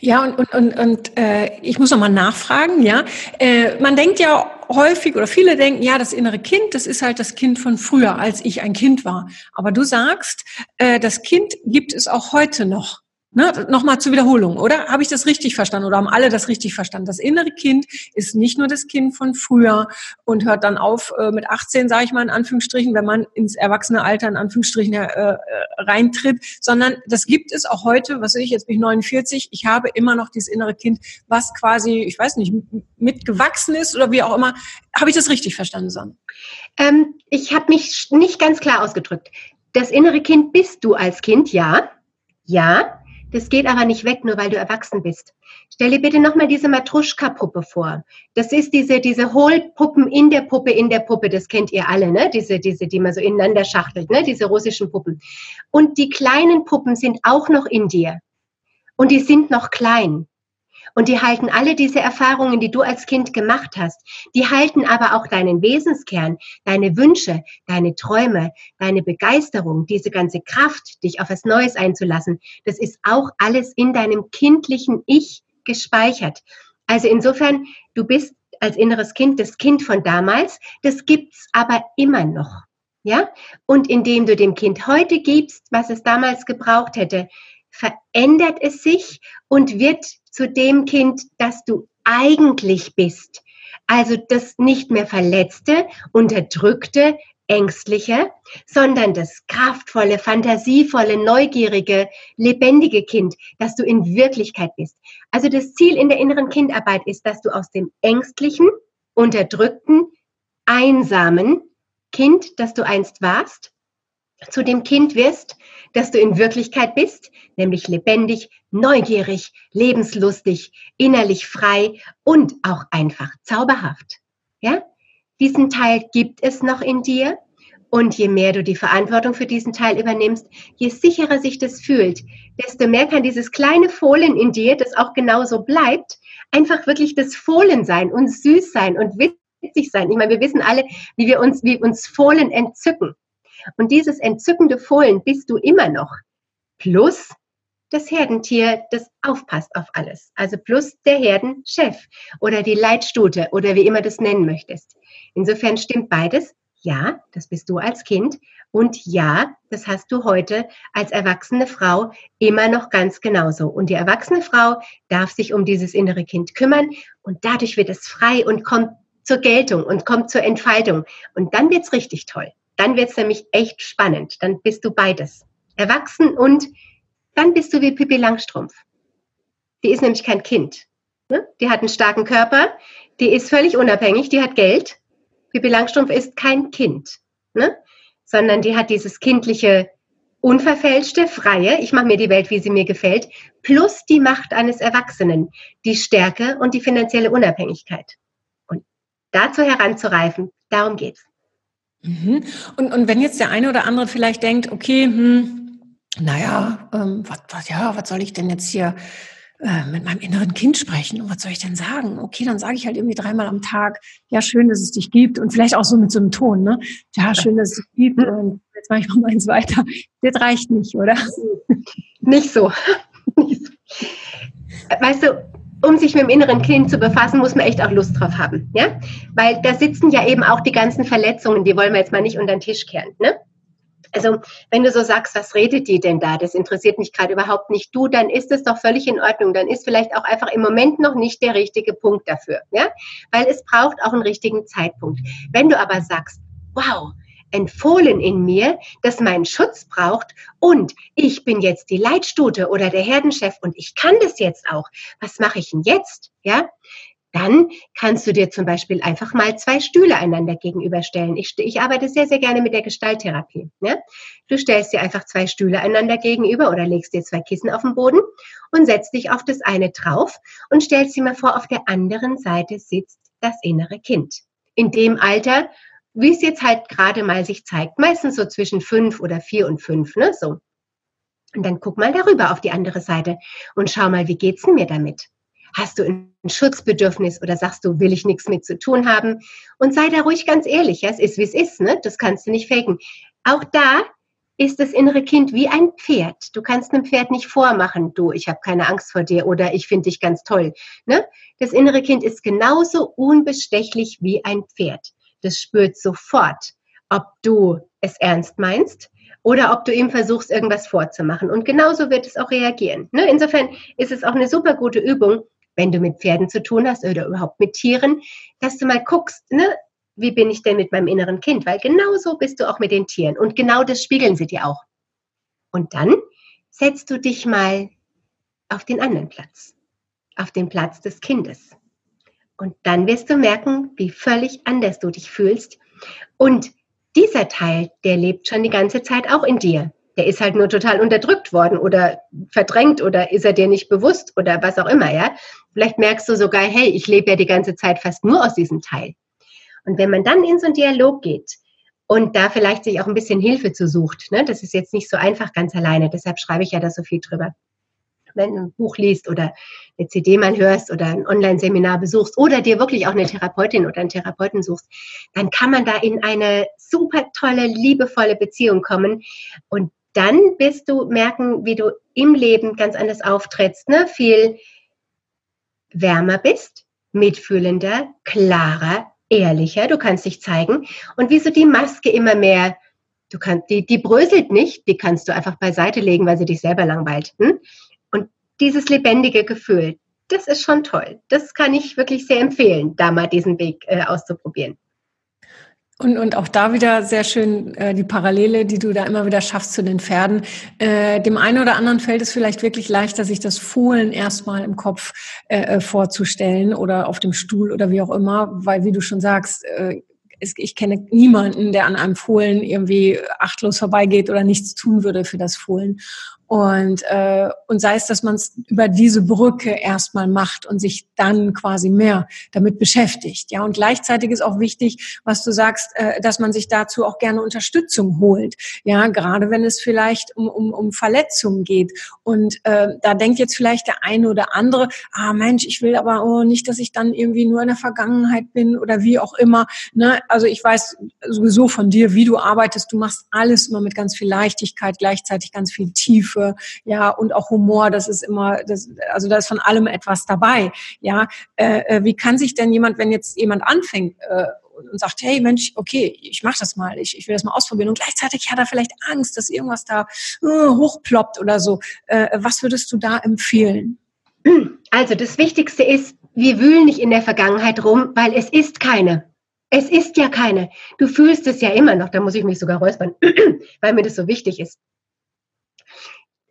Ja, und, und, und, und äh, ich muss nochmal nachfragen, ja. Äh, man denkt ja häufig oder viele denken, ja, das innere Kind, das ist halt das Kind von früher, als ich ein Kind war. Aber du sagst, äh, das Kind gibt es auch heute noch. Ne, Nochmal zur Wiederholung, oder? Habe ich das richtig verstanden oder haben alle das richtig verstanden? Das innere Kind ist nicht nur das Kind von früher und hört dann auf äh, mit 18, sage ich mal in Anführungsstrichen, wenn man ins erwachsene Alter in Anführungsstrichen äh, äh, reintritt, sondern das gibt es auch heute, was weiß ich, jetzt bin ich 49, ich habe immer noch dieses innere Kind, was quasi, ich weiß nicht, mitgewachsen ist oder wie auch immer. Habe ich das richtig verstanden, Sonne? Ähm, ich habe mich nicht ganz klar ausgedrückt. Das innere Kind bist du als Kind, ja. Ja, das geht aber nicht weg, nur weil du erwachsen bist. Stell dir bitte nochmal diese Matruschka-Puppe vor. Das ist diese, diese Hohlpuppen in der Puppe, in der Puppe. Das kennt ihr alle, ne? Diese, diese, die man so ineinander schachtelt, ne? Diese russischen Puppen. Und die kleinen Puppen sind auch noch in dir. Und die sind noch klein. Und die halten alle diese Erfahrungen, die du als Kind gemacht hast, die halten aber auch deinen Wesenskern, deine Wünsche, deine Träume, deine Begeisterung, diese ganze Kraft, dich auf was Neues einzulassen. Das ist auch alles in deinem kindlichen Ich gespeichert. Also insofern, du bist als inneres Kind das Kind von damals, das gibt's aber immer noch. Ja? Und indem du dem Kind heute gibst, was es damals gebraucht hätte, verändert es sich und wird zu dem Kind, das du eigentlich bist. Also das nicht mehr verletzte, unterdrückte, ängstliche, sondern das kraftvolle, fantasievolle, neugierige, lebendige Kind, das du in Wirklichkeit bist. Also das Ziel in der inneren Kindarbeit ist, dass du aus dem ängstlichen, unterdrückten, einsamen Kind, das du einst warst, zu dem Kind wirst, das du in Wirklichkeit bist, nämlich lebendig, neugierig, lebenslustig, innerlich frei und auch einfach zauberhaft. Ja? Diesen Teil gibt es noch in dir. Und je mehr du die Verantwortung für diesen Teil übernimmst, je sicherer sich das fühlt, desto mehr kann dieses kleine Fohlen in dir, das auch genauso bleibt, einfach wirklich das Fohlen sein und süß sein und witzig sein. Ich meine, wir wissen alle, wie wir uns, wie uns Fohlen entzücken. Und dieses entzückende Fohlen bist du immer noch. Plus das Herdentier, das aufpasst auf alles. Also plus der Herdenchef oder die Leitstute oder wie immer du es nennen möchtest. Insofern stimmt beides. Ja, das bist du als Kind. Und ja, das hast du heute als erwachsene Frau immer noch ganz genauso. Und die erwachsene Frau darf sich um dieses innere Kind kümmern und dadurch wird es frei und kommt zur Geltung und kommt zur Entfaltung. Und dann wird's richtig toll. Dann wird's nämlich echt spannend. Dann bist du beides. Erwachsen und dann bist du wie Pippi Langstrumpf. Die ist nämlich kein Kind. Ne? Die hat einen starken Körper, die ist völlig unabhängig, die hat Geld. Pippi Langstrumpf ist kein Kind, ne? sondern die hat dieses kindliche, unverfälschte, freie, ich mache mir die Welt, wie sie mir gefällt, plus die Macht eines Erwachsenen, die Stärke und die finanzielle Unabhängigkeit. Und dazu heranzureifen, darum geht's. Mhm. Und, und wenn jetzt der eine oder andere vielleicht denkt, okay, hm, naja, ähm, was, was, ja, was soll ich denn jetzt hier äh, mit meinem inneren Kind sprechen? Und was soll ich denn sagen? Okay, dann sage ich halt irgendwie dreimal am Tag, ja, schön, dass es dich gibt. Und vielleicht auch so mit so einem Ton, ne? Ja, schön, dass es dich gibt. Und jetzt mache ich noch mal eins weiter. Das reicht nicht, oder? Nicht so. *laughs* Weißt du, um sich mit dem inneren Kind zu befassen, muss man echt auch Lust drauf haben, ja? Weil da sitzen ja eben auch die ganzen Verletzungen, die wollen wir jetzt mal nicht unter den Tisch kehren, ne? Also wenn du so sagst, was redet die denn da? Das interessiert mich gerade überhaupt nicht. Du, dann ist es doch völlig in Ordnung. Dann ist vielleicht auch einfach im Moment noch nicht der richtige Punkt dafür, ja? Weil es braucht auch einen richtigen Zeitpunkt. Wenn du aber sagst, wow, empfohlen in mir, das meinen Schutz braucht und ich bin jetzt die Leitstute oder der Herdenchef und ich kann das jetzt auch. Was mache ich denn jetzt? Ja? Dann kannst du dir zum Beispiel einfach mal zwei Stühle einander gegenüberstellen. Ich, ich arbeite sehr, sehr gerne mit der Gestalttherapie. Ne? Du stellst dir einfach zwei Stühle einander gegenüber oder legst dir zwei Kissen auf den Boden und setzt dich auf das eine drauf und stellst dir mal vor, auf der anderen Seite sitzt das innere Kind. In dem Alter, wie es jetzt halt gerade mal sich zeigt, meistens so zwischen fünf oder vier und fünf, ne, so. Und dann guck mal darüber auf die andere Seite und schau mal, wie geht's denn mir damit? Hast du ein Schutzbedürfnis oder sagst du, will ich nichts mit zu tun haben? Und sei da ruhig ganz ehrlich, ja, es ist, wie es ist, ne? Das kannst du nicht faken. Auch da ist das innere Kind wie ein Pferd. Du kannst einem Pferd nicht vormachen, du, ich habe keine Angst vor dir oder ich finde dich ganz toll. Ne? Das innere Kind ist genauso unbestechlich wie ein Pferd. Das spürt sofort, ob du es ernst meinst oder ob du ihm versuchst, irgendwas vorzumachen. Und genauso wird es auch reagieren. Ne? Insofern ist es auch eine super gute Übung, wenn du mit Pferden zu tun hast oder überhaupt mit Tieren, dass du mal guckst, ne, wie bin ich denn mit meinem inneren Kind? Weil genau so bist du auch mit den Tieren und genau das spiegeln sie dir auch. Und dann setzt du dich mal auf den anderen Platz, auf den Platz des Kindes. Und dann wirst du merken, wie völlig anders du dich fühlst. Und dieser Teil, der lebt schon die ganze Zeit auch in dir der ist halt nur total unterdrückt worden oder verdrängt oder ist er dir nicht bewusst oder was auch immer, ja. Vielleicht merkst du sogar, hey, ich lebe ja die ganze Zeit fast nur aus diesem Teil. Und wenn man dann in so einen Dialog geht und da vielleicht sich auch ein bisschen Hilfe zu sucht, ne, das ist jetzt nicht so einfach ganz alleine, deshalb schreibe ich ja da so viel drüber. Wenn du ein Buch liest oder eine CD mal hörst oder ein Online-Seminar besuchst oder dir wirklich auch eine Therapeutin oder einen Therapeuten suchst, dann kann man da in eine super tolle, liebevolle Beziehung kommen. Und dann wirst du merken, wie du im Leben ganz anders auftrittst, ne? viel wärmer bist, mitfühlender, klarer, ehrlicher, du kannst dich zeigen und wie so die Maske immer mehr, du kannst, die, die bröselt nicht, die kannst du einfach beiseite legen, weil sie dich selber langweilt. Hm? Dieses lebendige Gefühl, das ist schon toll. Das kann ich wirklich sehr empfehlen, da mal diesen Weg äh, auszuprobieren. Und, und auch da wieder sehr schön äh, die Parallele, die du da immer wieder schaffst zu den Pferden. Äh, dem einen oder anderen fällt es vielleicht wirklich leichter, sich das Fohlen erstmal im Kopf äh, äh vorzustellen oder auf dem Stuhl oder wie auch immer, weil wie du schon sagst, äh, ich kenne niemanden, der an einem Fohlen irgendwie achtlos vorbeigeht oder nichts tun würde für das Fohlen. Und, äh, und sei es, dass man es über diese Brücke erstmal macht und sich dann quasi mehr damit beschäftigt. Ja, und gleichzeitig ist auch wichtig, was du sagst, äh, dass man sich dazu auch gerne Unterstützung holt. Ja, gerade wenn es vielleicht um, um, um Verletzungen geht. Und äh, da denkt jetzt vielleicht der eine oder andere, ah Mensch, ich will aber oh, nicht, dass ich dann irgendwie nur in der Vergangenheit bin oder wie auch immer. Ne? Also ich weiß sowieso von dir, wie du arbeitest. Du machst alles immer mit ganz viel Leichtigkeit, gleichzeitig ganz viel Tiefe Tiefe, ja, und auch Humor, das ist immer, das, also da ist von allem etwas dabei, ja. Äh, äh, wie kann sich denn jemand, wenn jetzt jemand anfängt, äh, und sagt, hey Mensch, okay, ich mache das mal, ich, ich will das mal ausprobieren und gleichzeitig hat er vielleicht Angst, dass irgendwas da äh, hochploppt oder so. Äh, was würdest du da empfehlen? Also das Wichtigste ist, wir wühlen nicht in der Vergangenheit rum, weil es ist keine. Es ist ja keine. Du fühlst es ja immer noch, da muss ich mich sogar räuspern, *clears throat* weil mir das so wichtig ist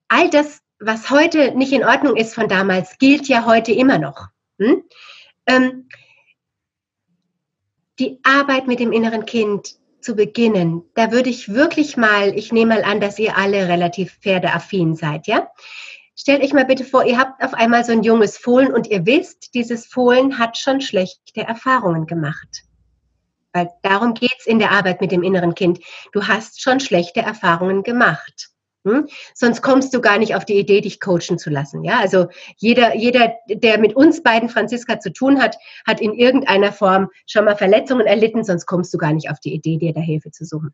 all das, was heute nicht in Ordnung ist von damals, gilt ja heute immer noch. Hm? Ähm, die Arbeit mit dem inneren Kind zu beginnen, da würde ich wirklich mal, ich nehme mal an, dass ihr alle relativ pferdeaffin seid, ja? Stellt euch mal bitte vor, ihr habt auf einmal so ein junges Fohlen und ihr wisst, dieses Fohlen hat schon schlechte Erfahrungen gemacht. Weil darum geht's in der Arbeit mit dem inneren Kind. Du hast schon schlechte Erfahrungen gemacht. Hm? Sonst kommst du gar nicht auf die Idee, dich coachen zu lassen. Ja, also jeder, jeder, der mit uns beiden Franziska zu tun hat, hat in irgendeiner Form schon mal Verletzungen erlitten, sonst kommst du gar nicht auf die Idee, dir da Hilfe zu suchen.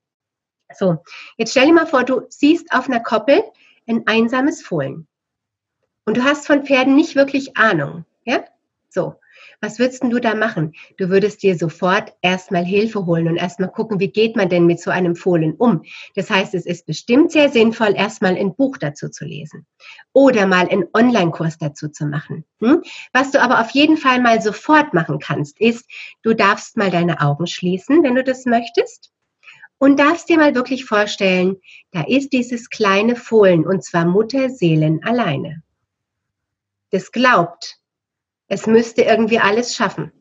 So, jetzt stell dir mal vor, du siehst auf einer Koppel ein einsames Fohlen. Und du hast von Pferden nicht wirklich Ahnung. Ja? So. Was würdest du da machen? Du würdest dir sofort erstmal Hilfe holen und erstmal gucken, wie geht man denn mit so einem Fohlen um? Das heißt, es ist bestimmt sehr sinnvoll, erstmal ein Buch dazu zu lesen oder mal einen Online-Kurs dazu zu machen. Hm? Was du aber auf jeden Fall mal sofort machen kannst, ist, du darfst mal deine Augen schließen, wenn du das möchtest. Und darfst dir mal wirklich vorstellen, da ist dieses kleine Fohlen und zwar Mutterseelen alleine. Das glaubt, es müsste irgendwie alles schaffen.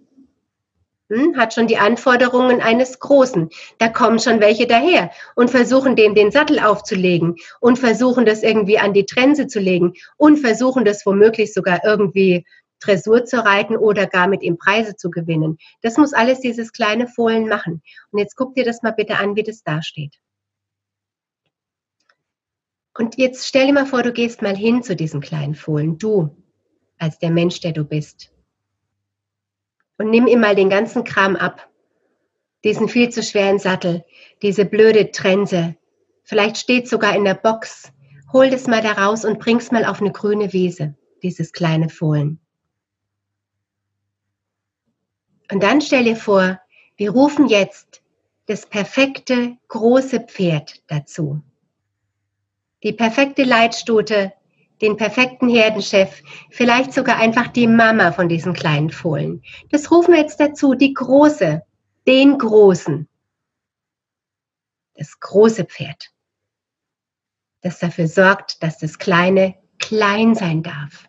Hm, hat schon die Anforderungen eines Großen. Da kommen schon welche daher und versuchen dem den Sattel aufzulegen und versuchen das irgendwie an die Trense zu legen und versuchen das womöglich sogar irgendwie Dressur zu reiten oder gar mit ihm Preise zu gewinnen. Das muss alles dieses kleine Fohlen machen. Und jetzt guck dir das mal bitte an, wie das dasteht. Und jetzt stell dir mal vor, du gehst mal hin zu diesem kleinen Fohlen. Du, als der Mensch, der du bist. Und nimm ihm mal den ganzen Kram ab. Diesen viel zu schweren Sattel, diese blöde Trense. Vielleicht steht sogar in der Box. Hol das mal da raus und bring's mal auf eine grüne Wiese, dieses kleine Fohlen. Und dann stell dir vor, wir rufen jetzt das perfekte große Pferd dazu. Die perfekte Leitstute den perfekten Herdenchef, vielleicht sogar einfach die Mama von diesen kleinen Fohlen. Das rufen wir jetzt dazu, die große, den großen. Das große Pferd, das dafür sorgt, dass das kleine klein sein darf.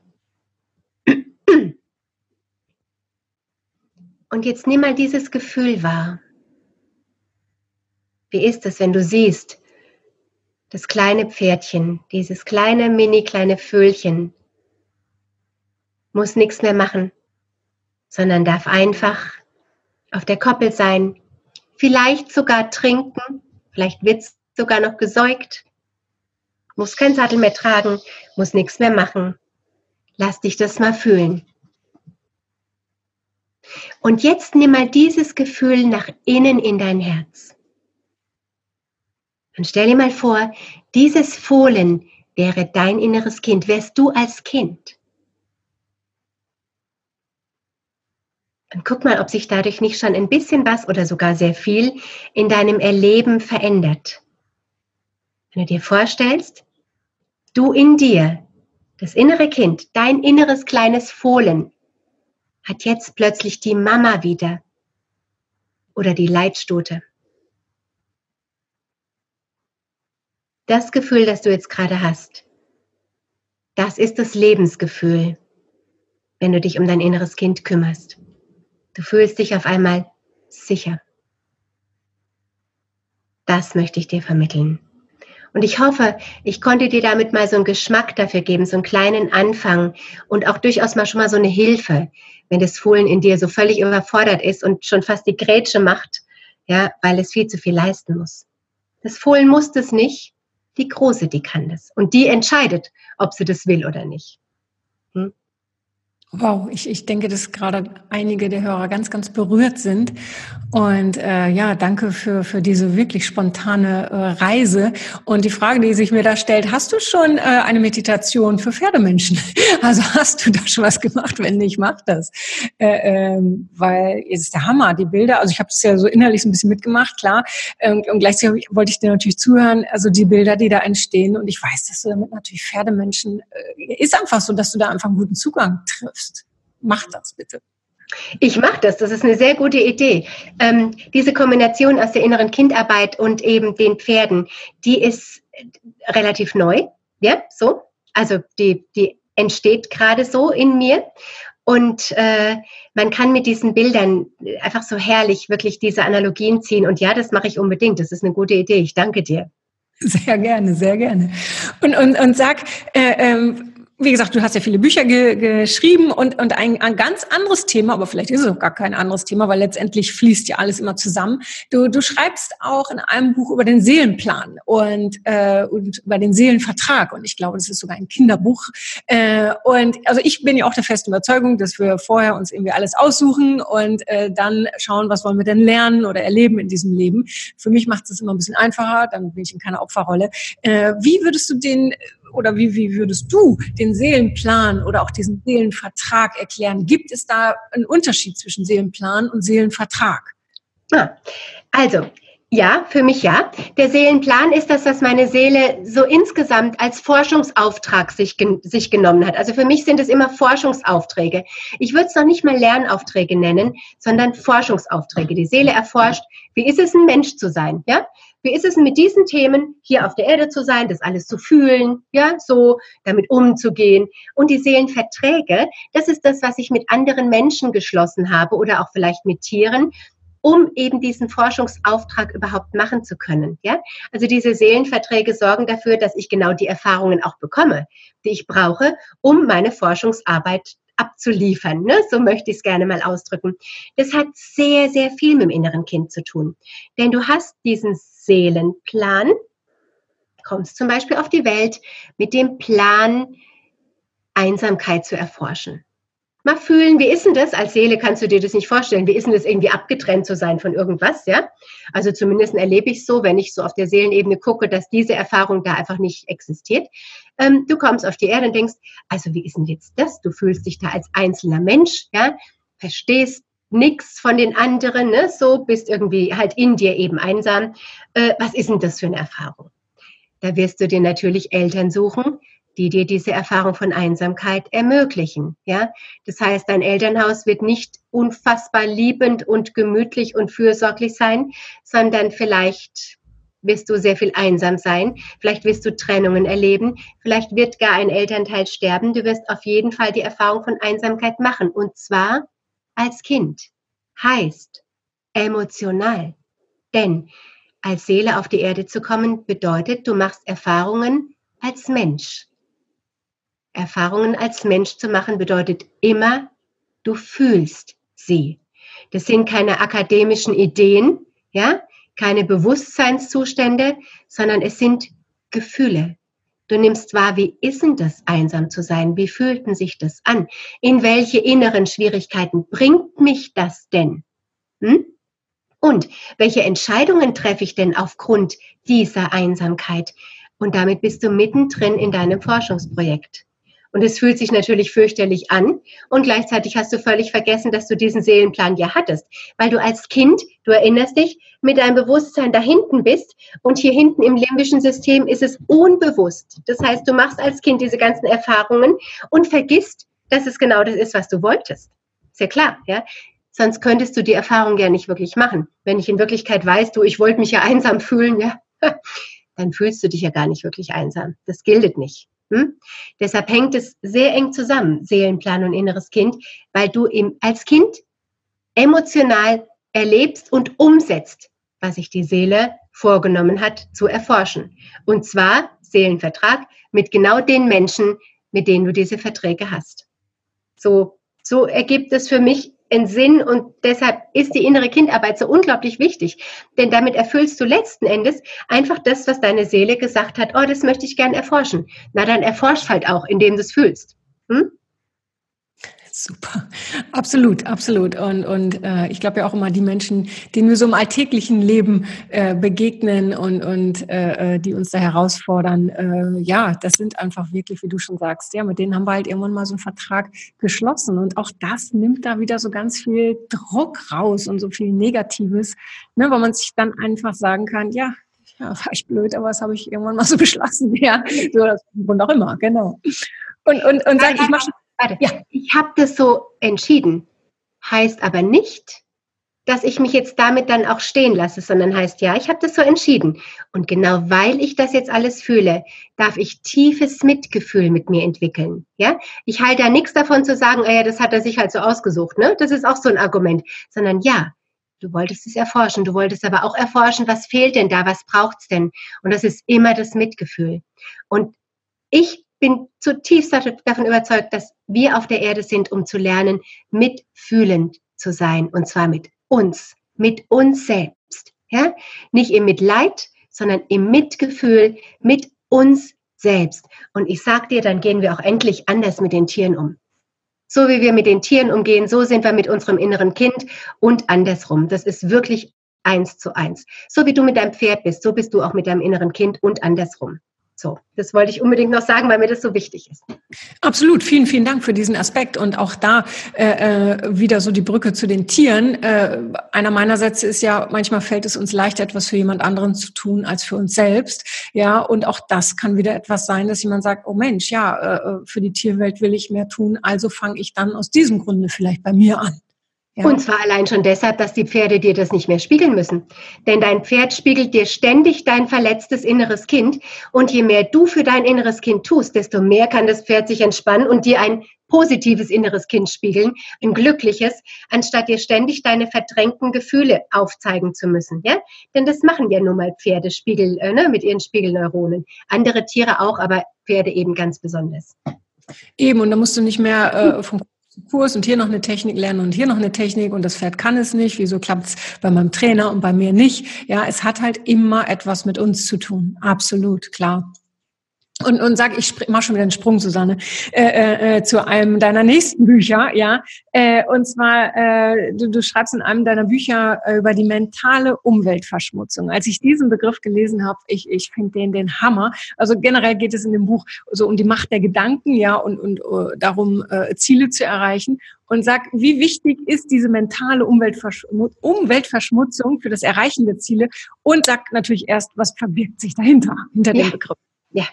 Und jetzt nimm mal dieses Gefühl wahr. Wie ist es, wenn du siehst, das kleine Pferdchen, dieses kleine, mini kleine Vöhlchen, muss nichts mehr machen, sondern darf einfach auf der Koppel sein, vielleicht sogar trinken, vielleicht wird es sogar noch gesäugt, muss kein Sattel mehr tragen, muss nichts mehr machen. Lass dich das mal fühlen. Und jetzt nimm mal dieses Gefühl nach innen in dein Herz. Und stell dir mal vor, dieses Fohlen wäre dein inneres Kind, wärst du als Kind. Und guck mal, ob sich dadurch nicht schon ein bisschen was oder sogar sehr viel in deinem Erleben verändert. Wenn du dir vorstellst, du in dir, Das innere Kind, dein inneres kleines Fohlen, hat jetzt plötzlich die Mama wieder oder die Leitstute. Das Gefühl, das du jetzt gerade hast, das ist das Lebensgefühl, wenn du dich um dein inneres Kind kümmerst. Du fühlst dich auf einmal sicher. Das möchte ich dir vermitteln. Und ich hoffe, ich konnte dir damit mal so einen Geschmack dafür geben, so einen kleinen Anfang und auch durchaus mal schon mal so eine Hilfe, wenn das Fohlen in dir so völlig überfordert ist und schon fast die Grätsche macht, ja, weil es viel zu viel leisten muss. Das Fohlen muss das nicht, die Große, die kann das. Und die entscheidet, ob sie das will oder nicht. Hm? Wow, ich, ich denke, dass gerade einige der Hörer ganz, ganz berührt sind. Und äh, ja, danke für, für diese wirklich spontane äh, Reise. Und die Frage, die sich mir da stellt, hast du schon äh, eine Meditation für Pferdemenschen? *laughs* Also hast du da schon was gemacht? Wenn nicht, mach das. Äh, ähm, weil es ist der Hammer, die Bilder. Also ich habe das ja so innerlich so ein bisschen mitgemacht, klar. Und, und gleichzeitig wollte ich dir natürlich zuhören, also die Bilder, die da entstehen. Und ich weiß, dass du damit natürlich Pferdemenschen, äh, ist einfach so, dass du da einfach einen guten Zugang triffst triffst. Mach das bitte. Ich mache das, das ist eine sehr gute Idee. Ähm, diese Kombination aus der inneren Kindarbeit und eben den Pferden, die ist relativ neu, ja, so. Also die, die entsteht gerade so in mir. Und äh, man kann mit diesen Bildern einfach so herrlich wirklich diese Analogien ziehen. Und ja, das mache ich unbedingt. Das ist eine gute Idee. Ich danke dir. Sehr gerne, sehr gerne. Und, und, und sag, äh, ähm, wie gesagt, du hast ja viele Bücher ge geschrieben und, und ein, ein ganz anderes Thema, aber vielleicht ist es auch gar kein anderes Thema, weil letztendlich fließt ja alles immer zusammen. Du, du schreibst auch in einem Buch über den Seelenplan und, äh, und über den Seelenvertrag und ich glaube, das ist sogar ein Kinderbuch. Äh, und also ich bin ja auch der festen Überzeugung, dass wir vorher uns irgendwie alles aussuchen und äh, dann schauen, was wollen wir denn lernen oder erleben in diesem Leben. Für mich macht es immer ein bisschen einfacher, dann bin ich in keiner Opferrolle. Äh, wie würdest du den oder wie, wie würdest du den Seelenplan oder auch diesen Seelenvertrag erklären? Gibt es da einen Unterschied zwischen Seelenplan und Seelenvertrag? Ah, also, ja, für mich ja. Der Seelenplan ist das, was meine Seele so insgesamt als Forschungsauftrag sich, sich genommen hat. Also für mich sind es immer Forschungsaufträge. Ich würde es noch nicht mal Lernaufträge nennen, sondern Forschungsaufträge. Die Seele erforscht, wie ist es, ein Mensch zu sein? Ja? Wie ist es mit diesen Themen hier auf der Erde zu sein, das alles zu fühlen, ja, so damit umzugehen? Und die Seelenverträge, das ist das, was ich mit anderen Menschen geschlossen habe oder auch vielleicht mit Tieren, um eben diesen Forschungsauftrag überhaupt machen zu können. Ja? Also diese Seelenverträge sorgen dafür, dass ich genau die Erfahrungen auch bekomme, die ich brauche, um meine Forschungsarbeit abzuliefern. Ne? So möchte ich es gerne mal ausdrücken. Das hat sehr, sehr viel mit dem inneren Kind zu tun. Denn du hast diesen Seelenplan, kommst zum Beispiel auf die Welt mit dem Plan, Einsamkeit zu erforschen. Mal fühlen, wie ist denn das? Als Seele kannst du dir das nicht vorstellen. Wie ist denn das irgendwie abgetrennt zu sein von irgendwas, ja? Also zumindest erlebe ich so, wenn ich so auf der Seelenebene gucke, dass diese Erfahrung da einfach nicht existiert. Ähm, du kommst auf die Erde und denkst, also wie ist denn jetzt das? Du fühlst dich da als einzelner Mensch, ja? Verstehst nichts von den anderen, ne? so bist irgendwie halt in dir eben einsam. Äh, was ist denn das für eine Erfahrung? Da wirst du dir natürlich Eltern suchen, die dir diese Erfahrung von Einsamkeit ermöglichen. Ja, das heißt, dein Elternhaus wird nicht unfassbar liebend und gemütlich und fürsorglich sein, sondern vielleicht wirst du sehr viel einsam sein, vielleicht wirst du Trennungen erleben, vielleicht wird gar ein Elternteil sterben. Du wirst auf jeden Fall die Erfahrung von Einsamkeit machen und zwar als Kind. Heißt emotional. Denn als Seele auf die Erde zu kommen bedeutet, du machst Erfahrungen als Mensch. Erfahrungen als Mensch zu machen bedeutet immer, du fühlst sie. Das sind keine akademischen Ideen, ja, keine Bewusstseinszustände, sondern es sind Gefühle. Du nimmst wahr, wie ist denn das, einsam zu sein? Wie fühlten sich das an? In welche inneren Schwierigkeiten bringt mich das denn? Hm? Und welche Entscheidungen treffe ich denn aufgrund dieser Einsamkeit? Und damit bist du mittendrin in deinem Forschungsprojekt. Und es fühlt sich natürlich fürchterlich an. Und gleichzeitig hast du völlig vergessen, dass du diesen Seelenplan ja hattest. Weil du als Kind, du erinnerst dich, mit deinem Bewusstsein da hinten bist. Und hier hinten im limbischen System ist es unbewusst. Das heißt, du machst als Kind diese ganzen Erfahrungen und vergisst, dass es genau das ist, was du wolltest. Ist ja klar, ja. Sonst könntest du die Erfahrung ja nicht wirklich machen. Wenn ich in Wirklichkeit weiß, du, ich wollte mich ja einsam fühlen, ja, *laughs* dann fühlst du dich ja gar nicht wirklich einsam. Das gilt nicht. Hm? Deshalb hängt es sehr eng zusammen, Seelenplan und inneres Kind, weil du im, als Kind emotional erlebst und umsetzt, was sich die Seele vorgenommen hat zu erforschen. Und zwar Seelenvertrag mit genau den Menschen, mit denen du diese Verträge hast. So, so ergibt es für mich einen Sinn und deshalb ist die innere Kindarbeit so unglaublich wichtig. Denn damit erfüllst du letzten Endes einfach das, was deine Seele gesagt hat, oh, das möchte ich gern erforschen. Na, dann erforsch halt auch, indem du es fühlst. Hm? Super, absolut, absolut. Und, und äh, ich glaube ja auch immer, die Menschen, denen wir so im alltäglichen Leben äh, begegnen und, und äh, äh, die uns da herausfordern, äh, ja, das sind einfach wirklich, wie du schon sagst, ja, mit denen haben wir halt irgendwann mal so einen Vertrag geschlossen. Und auch das nimmt da wieder so ganz viel Druck raus und so viel Negatives, ne, weil man sich dann einfach sagen kann, ja, ja, *laughs* war ich blöd, aber das habe ich irgendwann mal so *laughs* beschlossen, ja, so das und auch immer, genau. Und, und, und sag, ich mache Warte, ja. ich habe das so entschieden. Heißt aber nicht, dass ich mich jetzt damit dann auch stehen lasse, sondern heißt, ja, ich habe das so entschieden. Und genau weil ich das jetzt alles fühle, darf ich tiefes Mitgefühl mit mir entwickeln. Ja, ich halte da nichts davon zu sagen, oh ja, das hat er sich halt so ausgesucht, ne? Das ist auch so ein Argument, sondern ja, du wolltest es erforschen, du wolltest aber auch erforschen, was fehlt denn da, was braucht's denn? Und das ist immer das Mitgefühl. Und ich bin zutiefst davon überzeugt, dass wir auf der Erde sind, um zu lernen, mitfühlend zu sein. Und zwar mit uns, mit uns selbst. Ja? Nicht im Mitleid, sondern im Mitgefühl mit uns selbst. Und ich sag dir, dann gehen wir auch endlich anders mit den Tieren um. So wie wir mit den Tieren umgehen, so sind wir mit unserem inneren Kind und andersrum. Das ist wirklich eins zu eins. So wie du mit deinem Pferd bist, so bist du auch mit deinem inneren Kind und andersrum. So, das wollte ich unbedingt noch sagen, weil mir das so wichtig ist. Absolut, vielen, vielen Dank für diesen Aspekt und auch da äh, äh, wieder so die Brücke zu den Tieren. Äh, einer meiner Sätze ist ja, manchmal fällt es uns leichter, etwas für jemand anderen zu tun als für uns selbst. Ja, und auch das kann wieder etwas sein, dass jemand sagt, oh Mensch, ja, äh, äh für die Tierwelt will ich mehr tun, also fange ich dann aus diesem Grunde vielleicht bei mir an. Ja. Und zwar allein schon deshalb, dass die Pferde dir das nicht mehr spiegeln müssen. Denn dein Pferd spiegelt dir ständig dein verletztes inneres Kind. Und je mehr du für dein inneres Kind tust, desto mehr kann das Pferd sich entspannen und dir ein positives inneres Kind spiegeln, ein glückliches, anstatt dir ständig deine verdrängten Gefühle aufzeigen zu müssen. Ja? Denn das machen ja nun mal Pferde Spiegel, äh, ne, mit ihren Spiegelneuronen. Andere Tiere auch, aber Pferde eben ganz besonders. Eben, und da musst du nicht mehr äh, vom Kurs und hier noch eine Technik lernen und hier noch eine Technik und das Pferd kann es nicht. Wieso klappt es bei meinem Trainer und bei mir nicht? Ja, es hat halt immer etwas mit uns zu tun. Absolut, klar und, und sag, ich mach schon wieder einen Sprung, Susanne, äh, äh, äh, zu einem deiner nächsten Bücher, ja. Äh, und zwar, äh, du, du schreibst in einem deiner Bücher äh, über die mentale Umweltverschmutzung. Als ich diesen Begriff gelesen habe, ich, ich finde den den Hammer. Also generell geht es in dem Buch so um die Macht der Gedanken, ja, und, und uh, darum, äh, Ziele zu erreichen. Und sag, wie wichtig ist diese mentale Umweltverschmut Umweltverschmutzung für das Erreichen der Ziele? Und sag natürlich erst, was verbirgt sich dahinter, hinter ja. dem Begriff. Ja,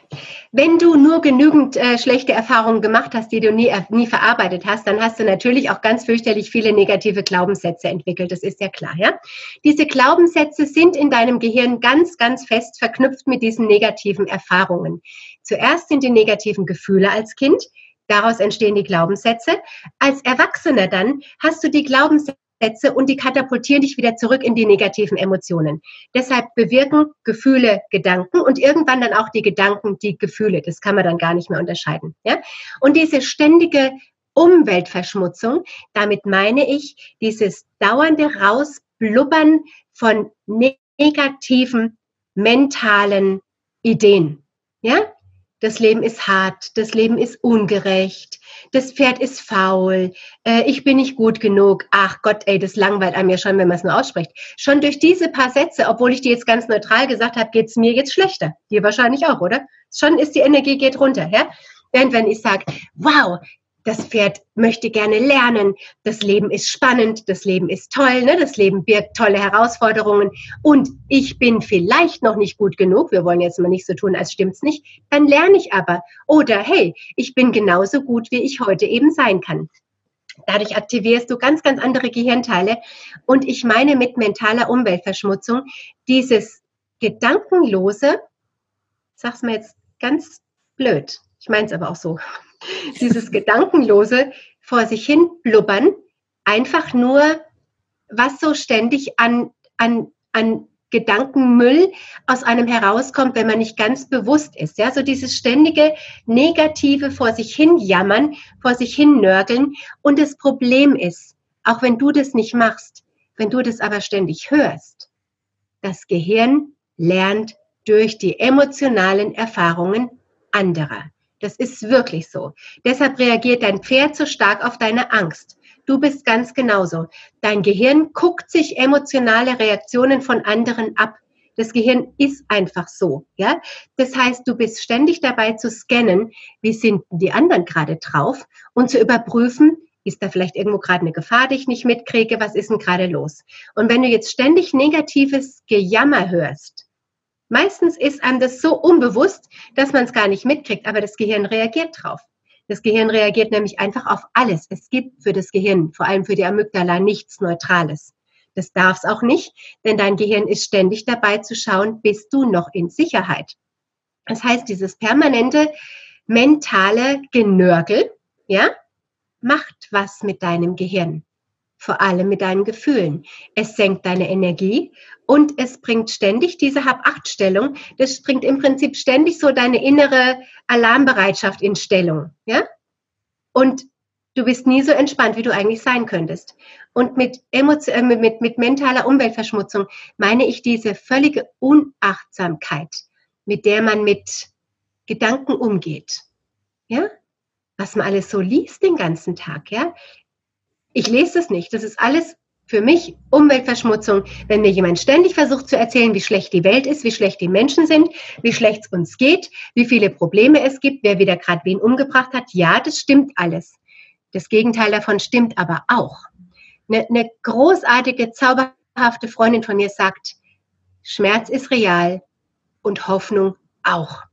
wenn du nur genügend äh, schlechte Erfahrungen gemacht hast, die du nie, äh, nie verarbeitet hast, dann hast du natürlich auch ganz fürchterlich viele negative Glaubenssätze entwickelt. Das ist ja klar, ja. Diese Glaubenssätze sind in deinem Gehirn ganz, ganz fest verknüpft mit diesen negativen Erfahrungen. Zuerst sind die negativen Gefühle als Kind. Daraus entstehen die Glaubenssätze. Als Erwachsener dann hast du die Glaubenssätze Sätze und die katapultieren dich wieder zurück in die negativen Emotionen. Deshalb bewirken Gefühle Gedanken und irgendwann dann auch die Gedanken die Gefühle. Das kann man dann gar nicht mehr unterscheiden. Ja? Und diese ständige Umweltverschmutzung, damit meine ich dieses dauernde Rausblubbern von negativen mentalen Ideen. Ja? Das Leben ist hart, das Leben ist ungerecht, das Pferd ist faul, äh, ich bin nicht gut genug. Ach Gott, ey, das langweilt einem ja schon, wenn man es nur ausspricht. Schon durch diese paar Sätze, obwohl ich die jetzt ganz neutral gesagt habe, geht's mir jetzt schlechter. Dir wahrscheinlich auch, oder? Schon ist die Energie geht runter, ja? Während wenn ich sage, wow, das Pferd möchte gerne lernen, das Leben ist spannend, das Leben ist toll, ne? das Leben birgt tolle Herausforderungen und ich bin vielleicht noch nicht gut genug, wir wollen jetzt mal nicht so tun, als stimmt's nicht, dann lerne ich aber. Oder hey, ich bin genauso gut, wie ich heute eben sein kann. Dadurch aktivierst du ganz, ganz andere Gehirnteile. Und ich meine mit mentaler Umweltverschmutzung dieses gedankenlose, sag's mir jetzt ganz blöd, ich meine es aber auch so, *laughs* dieses gedankenlose vor sich hin blubbern, einfach nur, was so ständig an, an, an Gedankenmüll aus einem herauskommt, wenn man nicht ganz bewusst ist. Ja, so dieses ständige Negative vor sich hin jammern, vor sich hin nörgeln. Und das Problem ist, auch wenn du das nicht machst, wenn du das aber ständig hörst, das Gehirn lernt durch die emotionalen Erfahrungen anderer. Das ist wirklich so. Deshalb reagiert dein Pferd so stark auf deine Angst. Du bist ganz genauso. Dein Gehirn guckt sich emotionale Reaktionen von anderen ab. Das Gehirn ist einfach so, ja. Das heißt, du bist ständig dabei zu scannen, wie sind die anderen gerade drauf und zu überprüfen, ist da vielleicht irgendwo gerade eine Gefahr, die ich nicht mitkriege, was ist denn gerade los? Und wenn du jetzt ständig negatives Gejammer hörst, Meistens ist einem das so unbewusst, dass man es gar nicht mitkriegt, aber das Gehirn reagiert drauf. Das Gehirn reagiert nämlich einfach auf alles. Es gibt für das Gehirn, vor allem für die Amygdala, nichts Neutrales. Das darf es auch nicht, denn dein Gehirn ist ständig dabei zu schauen, bist du noch in Sicherheit. Das heißt, dieses permanente mentale Genörgel, ja, macht was mit deinem Gehirn vor allem mit deinen Gefühlen. Es senkt deine Energie und es bringt ständig diese Hab-Acht-Stellung. Das bringt im Prinzip ständig so deine innere Alarmbereitschaft in Stellung. Ja? Und du bist nie so entspannt, wie du eigentlich sein könntest. Und mit, äh, mit, mit mentaler Umweltverschmutzung meine ich diese völlige Unachtsamkeit, mit der man mit Gedanken umgeht. Ja? was man alles so liest den ganzen Tag, ja. Ich lese es nicht. Das ist alles für mich Umweltverschmutzung, wenn mir jemand ständig versucht zu erzählen, wie schlecht die Welt ist, wie schlecht die Menschen sind, wie schlecht es uns geht, wie viele Probleme es gibt, wer wieder gerade wen umgebracht hat. Ja, das stimmt alles. Das Gegenteil davon stimmt aber auch. Eine, eine großartige, zauberhafte Freundin von mir sagt, Schmerz ist real und Hoffnung auch.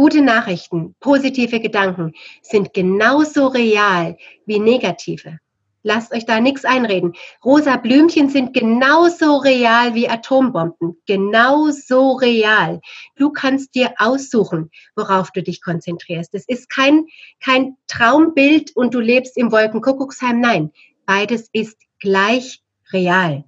Gute Nachrichten, positive Gedanken sind genauso real wie negative. Lasst euch da nichts einreden. Rosa Blümchen sind genauso real wie Atombomben. Genauso real. Du kannst dir aussuchen, worauf du dich konzentrierst. Es ist kein, kein Traumbild und du lebst im Wolkenkuckucksheim. Nein, beides ist gleich real.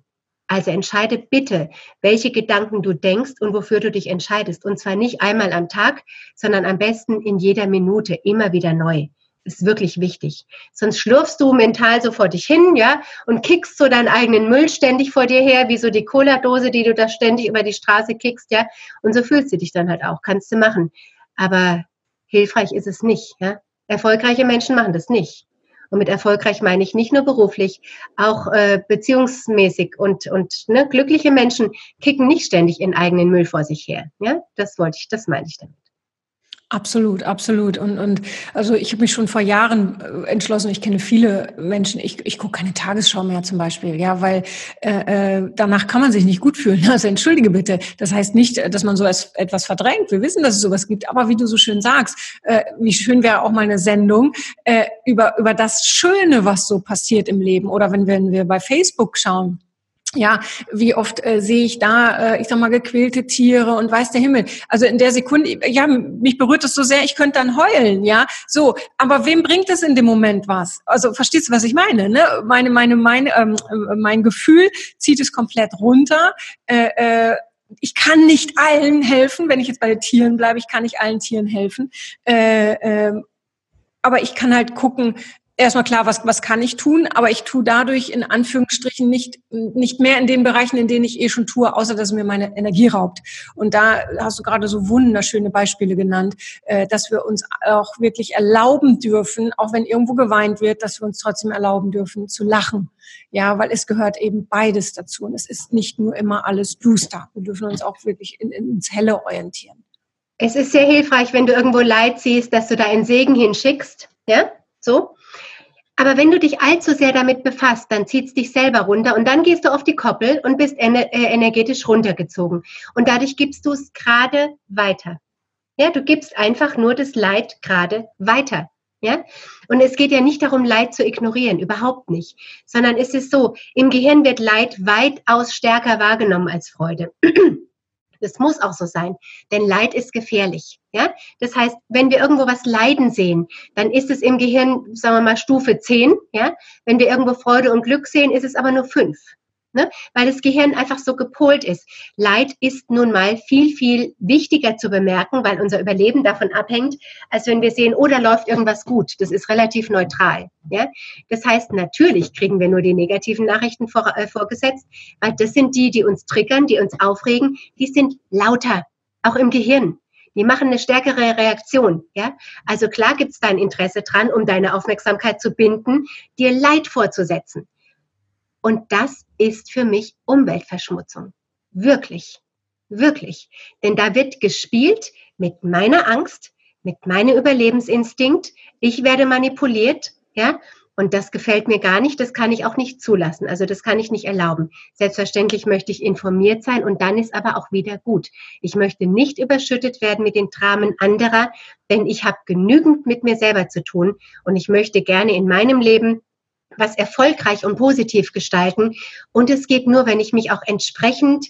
Also entscheide bitte, welche Gedanken du denkst und wofür du dich entscheidest. Und zwar nicht einmal am Tag, sondern am besten in jeder Minute immer wieder neu. Ist wirklich wichtig. Sonst schlurfst du mental so vor dich hin, ja, und kickst so deinen eigenen Müll ständig vor dir her, wie so die Cola-Dose, die du da ständig über die Straße kickst, ja. Und so fühlst du dich dann halt auch. Kannst du machen. Aber hilfreich ist es nicht, ja. Erfolgreiche Menschen machen das nicht. Und mit erfolgreich meine ich nicht nur beruflich, auch äh, beziehungsmäßig und, und ne, glückliche Menschen kicken nicht ständig in eigenen Müll vor sich her. Ja, das wollte ich, das meine ich damit. Absolut, absolut. Und, und also ich habe mich schon vor Jahren äh, entschlossen, ich kenne viele Menschen, ich, ich gucke keine Tagesschau mehr zum Beispiel, ja, weil äh, äh, danach kann man sich nicht gut fühlen. *laughs* Also entschuldige bitte. Das heißt nicht, dass man so etwas verdrängt. Wir wissen, dass es sowas gibt, aber wie du so schön sagst, äh, wie schön wäre auch mal eine Sendung äh, über, über das Schöne, was so passiert im Leben. Oder wenn, wenn wir bei Facebook schauen ja, wie oft äh, sehe ich da, äh, ich sag mal, gequälte Tiere und weiß der Himmel. Also in der Sekunde, ja, mich berührt es so sehr, ich könnte dann heulen, ja. So, aber wem bringt es in dem Moment was? Also verstehst du, was ich meine? Ne? Meine, meine, meine, ähm, äh, mein Gefühl zieht es komplett runter. Äh, äh, ich kann nicht allen helfen, wenn ich jetzt bei den Tieren bleibe, ich kann nicht allen Tieren helfen. Äh, äh, aber ich kann halt gucken, erstmal klar, was, was kann ich tun, aber ich tue dadurch in Anführungsstrichen nicht, nicht mehr in den Bereichen, in denen ich eh schon tue, außer dass es mir meine Energie raubt. Und da hast du gerade so wunderschöne Beispiele genannt, äh, dass wir uns auch wirklich erlauben dürfen, auch wenn irgendwo geweint wird, dass wir uns trotzdem erlauben dürfen zu lachen. Ja, weil es gehört eben beides dazu und es ist nicht nur immer alles duster. Wir dürfen uns auch wirklich in, ins Helle orientieren. Es ist sehr hilfreich, wenn du irgendwo Leid siehst, dass du da einen Segen hinschickst. Ja, so. Aber wenn du dich allzu sehr damit befasst, dann zieht es dich selber runter und dann gehst du auf die Koppel und bist ener äh, energetisch runtergezogen. Und dadurch gibst du es gerade weiter. Ja, du gibst einfach nur das Leid gerade weiter. Ja? Und es geht ja nicht darum, Leid zu ignorieren, überhaupt nicht, sondern es ist so, im Gehirn wird Leid weitaus stärker wahrgenommen als Freude. *clears throat* Das muss auch so sein, denn Leid ist gefährlich. Ja? Das heißt, wenn wir irgendwo was leiden sehen, dann ist es im Gehirn, sagen wir mal, Stufe 10. Ja? Wenn wir irgendwo Freude und Glück sehen, ist es aber nur 5 ne? weil das Gehirn einfach so gepolt ist. Leid ist nun mal viel, viel wichtiger zu bemerken, weil unser Überleben davon abhängt, als wenn wir sehen, oh, da läuft irgendwas gut. Das ist relativ neutral. Ja? Das heißt, natürlich kriegen wir nur die negativen Nachrichten vor, äh, vorgesetzt, weil das sind die, die uns triggern, die uns aufregen, die sind lauter, auch im Gehirn. Die machen eine stärkere Reaktion. Ja? Also klar gibt es da ein Interesse dran, um deine Aufmerksamkeit zu binden, dir Leid vorzusetzen. Und das ist für mich Umweltverschmutzung. Wirklich, wirklich. Denn da wird gespielt mit meiner Angst, mit meinem Überlebensinstinkt. Ich werde manipuliert, ja. Und das gefällt mir gar nicht, das kann ich auch nicht zulassen. Also das kann ich nicht erlauben. Selbstverständlich möchte ich informiert sein und dann ist aber auch wieder gut. Ich möchte nicht überschüttet werden mit den Dramen anderer, denn ich habe genügend mit mir selber zu tun und ich möchte gerne in meinem Leben was erfolgreich und positiv gestalten. Und es geht nur, wenn ich mich auch entsprechend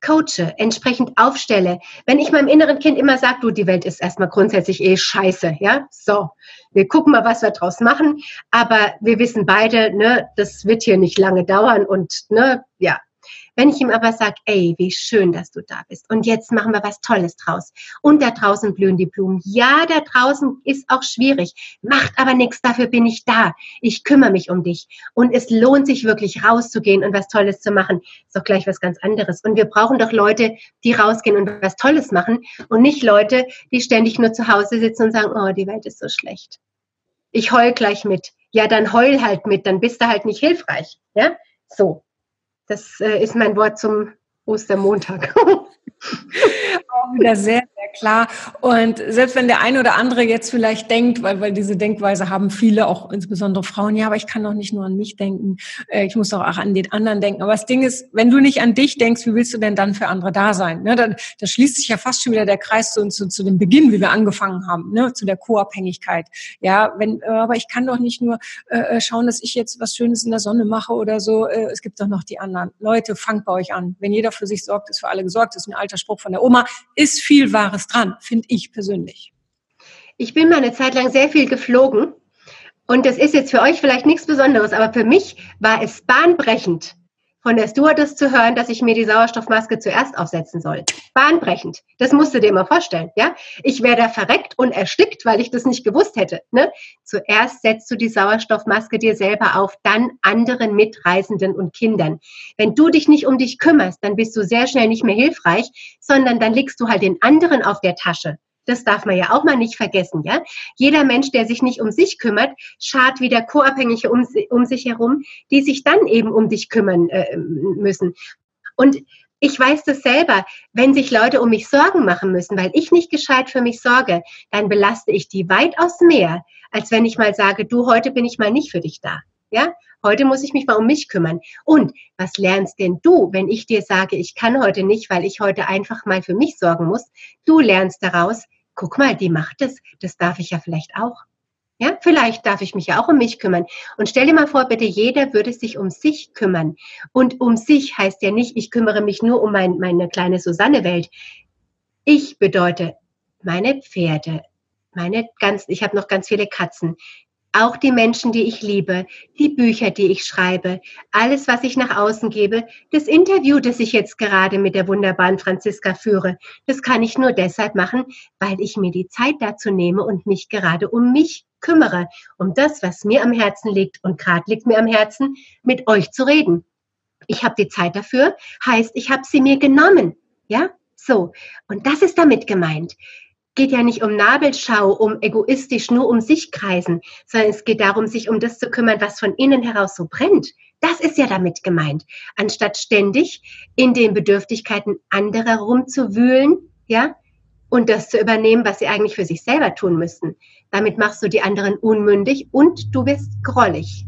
coache, entsprechend aufstelle. Wenn ich meinem inneren Kind immer sage, du, die Welt ist erstmal grundsätzlich eh scheiße, ja, so, wir gucken mal, was wir draus machen, aber wir wissen beide, ne, das wird hier nicht lange dauern und, ne, ja, wenn ich ihm aber sage, ey, wie schön, dass du da bist und jetzt machen wir was Tolles draus und da draußen blühen die Blumen. Ja, da draußen ist auch schwierig, macht aber nichts, dafür bin ich da. Ich kümmere mich um dich und es lohnt sich wirklich rauszugehen und was Tolles zu machen. Ist doch gleich was ganz anderes. Und wir brauchen doch Leute, die rausgehen und was Tolles machen und nicht Leute, die ständig nur zu Hause sitzen und sagen, oh, die Welt ist so schlecht. Ich heul gleich mit. Ja, dann heul halt mit, dann bist du halt nicht hilfreich. Ja, so. Das äh, ist mein Wort zum Ostermontag. *laughs* Auch wieder sehr, sehr klar. Und selbst wenn der eine oder andere jetzt vielleicht denkt, weil, weil diese Denkweise haben viele, auch insbesondere Frauen, ja, aber ich kann doch nicht nur an mich denken, äh, ich muss doch auch an den anderen denken. Aber das Ding ist, wenn du nicht an dich denkst, wie willst du denn dann für andere da sein? Ne, da, da schließt sich ja fast schon wieder der Kreis zu, zu, zu dem Beginn, wie wir angefangen haben, ne, zu der Co-Abhängigkeit. Ja, wenn, äh, aber ich kann doch nicht nur äh, äh, schauen, dass ich jetzt was Schönes in der Sonne mache oder so. Äh, es gibt doch noch die anderen. Leute, fangt bei euch an. Wenn jeder für sich sorgt, ist für alle gesorgt. Das ist ein alter Spruch von der Oma. Ist viel Wahres dran, finde ich persönlich. Ich bin mal eine Zeit lang sehr viel geflogen und das ist jetzt für euch vielleicht nichts Besonderes, aber für mich war es bahnbrechend, von der Stewardess zu hören, dass ich mir die Sauerstoffmaske zuerst aufsetzen soll. Bahnbrechend. Das musst du dir mal vorstellen, ja? Ich wäre da verreckt und erstickt, weil ich das nicht gewusst hätte. Ne? Zuerst setzt du die Sauerstoffmaske dir selber auf, dann anderen Mitreisenden und Kindern. Wenn du dich nicht um dich kümmerst, dann bist du sehr schnell nicht mehr hilfreich, sondern dann legst du halt den anderen auf der Tasche. Das darf man ja auch mal nicht vergessen, ja. Jeder Mensch, der sich nicht um sich kümmert, schart wieder Co-Abhängige um, um, sich herum, die sich dann eben um dich kümmern äh, müssen. Und ich weiß das selber, wenn sich Leute um mich Sorgen machen müssen, weil ich nicht gescheit für mich sorge, dann belaste ich die weitaus mehr, als wenn ich mal sage, du, heute bin ich mal nicht für dich da. Ja, heute muss ich mich mal um mich kümmern. Und was lernst denn du, wenn ich dir sage, ich kann heute nicht, weil ich heute einfach mal für mich sorgen muss? Du lernst daraus, guck mal, die macht es, das darf ich ja vielleicht auch. Ja, vielleicht darf ich mich ja auch um mich kümmern. Und stell dir mal vor, bitte jeder würde sich um sich kümmern. Und um sich heißt ja nicht, ich kümmere mich nur um mein, meine kleine Susanne-Welt. Ich bedeute meine Pferde, meine ganz, ich habe noch ganz viele Katzen, auch die Menschen, die ich liebe, die Bücher, die ich schreibe, alles, was ich nach außen gebe, das Interview, das ich jetzt gerade mit der wunderbaren Franziska führe, das kann ich nur deshalb machen, weil ich mir die Zeit dazu nehme und mich gerade um mich kümmere, um das, was mir am Herzen liegt und gerade liegt mir am Herzen, mit euch zu reden. Ich habe die Zeit dafür, heißt, ich habe sie mir genommen. Ja, so. Und das ist damit gemeint geht ja nicht um Nabelschau, um egoistisch nur um sich kreisen, sondern es geht darum, sich um das zu kümmern, was von innen heraus so brennt. Das ist ja damit gemeint. Anstatt ständig in den Bedürftigkeiten anderer rumzuwühlen, ja, und das zu übernehmen, was sie eigentlich für sich selber tun müssten. Damit machst du die anderen unmündig und du wirst grollig.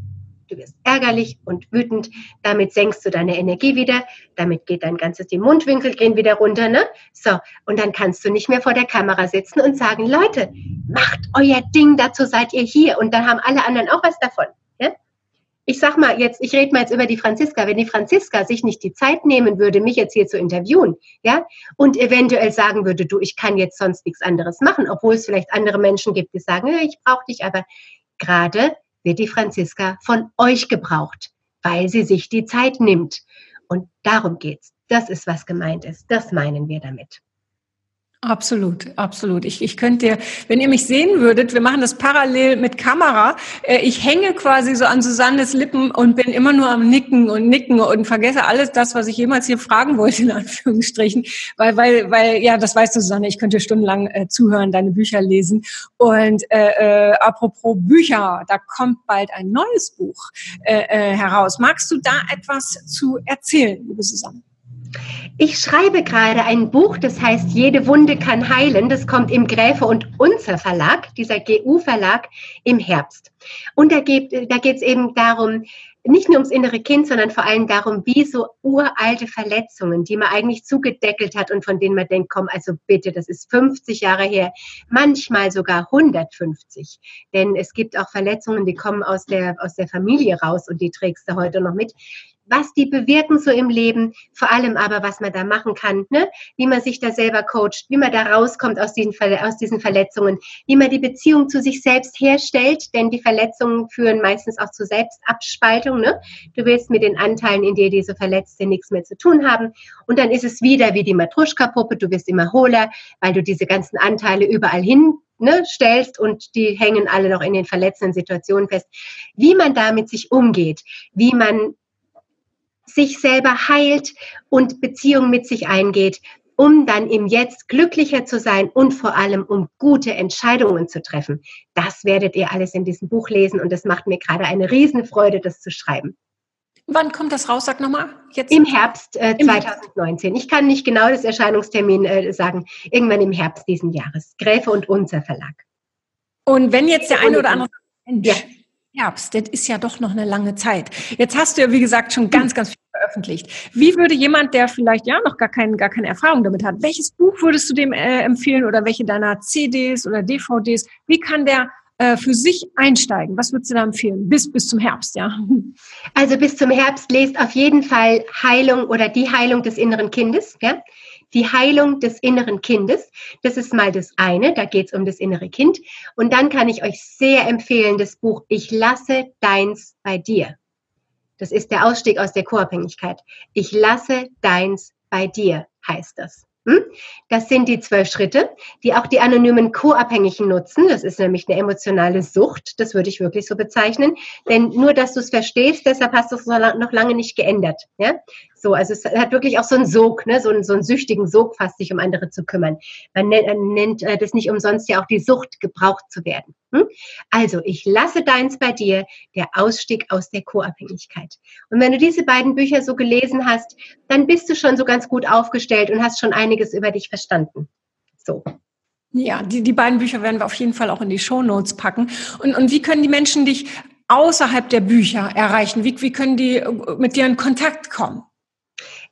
Du wirst ärgerlich und wütend. Damit senkst du deine Energie wieder. Damit geht dein ganzes, die Mundwinkel gehen wieder runter, ne? So. Und dann kannst du nicht mehr vor der Kamera sitzen und sagen, Leute, macht euer Ding, dazu seid ihr hier. Und dann haben alle anderen auch was davon ich sag mal jetzt, ich rede mal jetzt über die Franziska, wenn die Franziska sich nicht die Zeit nehmen würde, mich jetzt hier zu interviewen, ja, und eventuell sagen würde, du, ich kann jetzt sonst nichts anderes machen, obwohl es vielleicht andere Menschen gibt, die sagen, ich brauche dich, aber gerade wird die Franziska von euch gebraucht, weil sie sich die Zeit nimmt. Und darum geht's. Das ist, was gemeint ist. Das meinen wir damit. Absolut, absolut. Ich, ich könnte dir, wenn ihr mich sehen würdet, wir machen das parallel mit Kamera. Äh, ich hänge quasi so an Susannes Lippen und bin immer nur am Nicken und Nicken und vergesse alles das, was ich jemals hier fragen wollte, in Anführungsstrichen. Weil, weil, weil, ja, das weißt du, Susanne, ich könnte stundenlang äh, zuhören, deine Bücher lesen. Und äh, äh, apropos Bücher, da kommt bald ein neues Buch äh, äh, heraus. Magst du da etwas zu erzählen, liebe Susanne? Ich schreibe gerade ein Buch, das heißt Jede Wunde kann heilen. Das kommt im Gräfe und Unzer Verlag, dieser GU-Verlag, im Herbst. Und da geht geht's eben darum, nicht nur ums innere Kind, sondern vor allem darum, wie so uralte Verletzungen, die man eigentlich zugedeckelt hat und von denen man denkt, komm, also bitte, das ist 50 Jahre her, manchmal sogar 150. Denn es gibt auch Verletzungen, die kommen aus der, aus der Familie raus und die trägst du heute noch mit was die bewirken so im Leben, vor allem aber, was man da machen kann, ne? wie man sich da selber coacht, wie man da rauskommt aus diesen, aus diesen Verletzungen, wie man die Beziehung zu sich selbst herstellt, denn die Verletzungen führen meistens auch zu Selbstabspaltung. Ne? Du willst mit den Anteilen in dir, die so verletzt sind, nichts mehr zu tun haben und dann ist es wieder wie die Matruschka-Puppe, du wirst immer hohler, weil du diese ganzen Anteile überall hin ne, stellst und die hängen alle noch in den verletzenden Situationen fest. Wie man damit sich umgeht, wie man sich selber heilt und Beziehung mit sich eingeht, um dann im Jetzt glücklicher zu sein und vor allem um gute Entscheidungen zu treffen. Das werdet ihr alles in diesem Buch lesen und es macht mir gerade eine Riesenfreude, das zu schreiben. Wann kommt das raus? Sag nochmal. Jetzt. Im Herbst äh, 2019. Ich kann nicht genau das Erscheinungstermin äh, sagen. Irgendwann im Herbst diesen Jahres. Gräfe und Unser Verlag. Und wenn jetzt der eine oder andere Mensch ja. Herbst, das ist ja doch noch eine lange Zeit. Jetzt hast du ja, wie gesagt, schon ganz, ganz viel veröffentlicht. Wie würde jemand, der vielleicht ja noch gar, kein, gar keine Erfahrung damit hat, welches Buch würdest du dem äh, empfehlen oder welche deiner CDs oder DVDs? Wie kann der äh, für sich einsteigen? Was würdest du da empfehlen? Bis, bis zum Herbst, ja? Also bis zum Herbst lest auf jeden Fall Heilung oder die Heilung des inneren Kindes, ja? Die Heilung des inneren Kindes. Das ist mal das eine, da geht es um das innere Kind. Und dann kann ich euch sehr empfehlen, das Buch Ich lasse deins bei dir. Das ist der Ausstieg aus der Co-Abhängigkeit. Ich lasse deins bei dir, heißt das. Hm? Das sind die zwölf Schritte, die auch die anonymen Co-Abhängigen nutzen. Das ist nämlich eine emotionale Sucht. Das würde ich wirklich so bezeichnen. Denn nur, dass du es verstehst, deshalb hast du es noch lange nicht geändert. Ja? So, also es hat wirklich auch so einen Sog, ne? so, einen, so einen süchtigen Sog fast, sich um andere zu kümmern. Man nennt, äh, das nicht umsonst ja auch die Sucht, gebraucht zu werden. Hm? Also, ich lasse deins bei dir, der Ausstieg aus der Co-Abhängigkeit. Und wenn du diese beiden Bücher so gelesen hast, dann bist du schon so ganz gut aufgestellt und hast schon einiges über dich verstanden. So. Ja, die, die beiden Bücher werden wir auf jeden Fall auch in die Show Notes packen. Und, und wie können die Menschen dich außerhalb der Bücher erreichen? Wie, wie können die äh, mit dir in Kontakt kommen?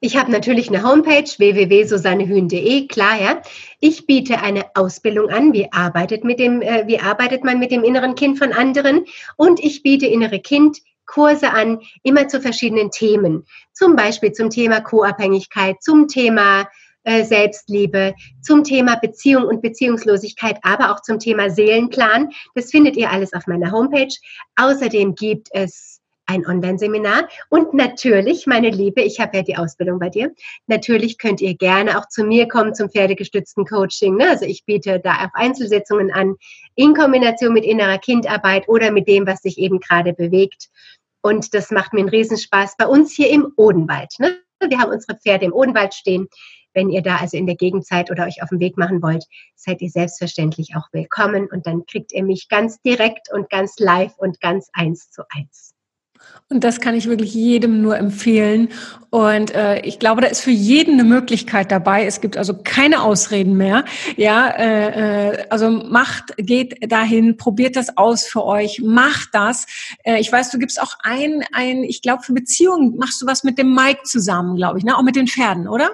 Ich habe natürlich eine Homepage www.susannehühn.de, klar, ja. Ich biete eine Ausbildung an. Wie arbeitet mit dem, äh, wie arbeitet man mit dem inneren Kind von anderen? Und ich biete innere Kind Kurse an, immer zu verschiedenen Themen. Zum Beispiel zum Thema Co-Abhängigkeit, zum Thema äh, Selbstliebe, zum Thema Beziehung und Beziehungslosigkeit, aber auch zum Thema Seelenplan. Das findet ihr alles auf meiner Homepage. Außerdem gibt es ein Online-Seminar. Und natürlich, meine Liebe, ich habe ja die Ausbildung bei dir. Natürlich könnt ihr gerne auch zu mir kommen zum pferdegestützten Coaching. Ne? Also ich biete da auch Einzelsitzungen an, in Kombination mit innerer Kindarbeit oder mit dem, was sich eben gerade bewegt. Und das macht mir einen Riesenspaß bei uns hier im Odenwald. Ne? Wir haben unsere Pferde im Odenwald stehen. Wenn ihr da also in der Gegend seid oder euch auf den Weg machen wollt, seid ihr selbstverständlich auch willkommen und dann kriegt ihr mich ganz direkt und ganz live und ganz eins zu eins. Und das kann ich wirklich jedem nur empfehlen. Und äh, ich glaube, da ist für jeden eine Möglichkeit dabei. Es gibt also keine Ausreden mehr. Ja, äh, äh, also macht, geht dahin, probiert das aus für euch, macht das. Äh, ich weiß, du gibst auch ein, ein, ich glaube, für Beziehungen machst du was mit dem Mike zusammen, glaube ich, ne? Auch mit den Pferden, oder?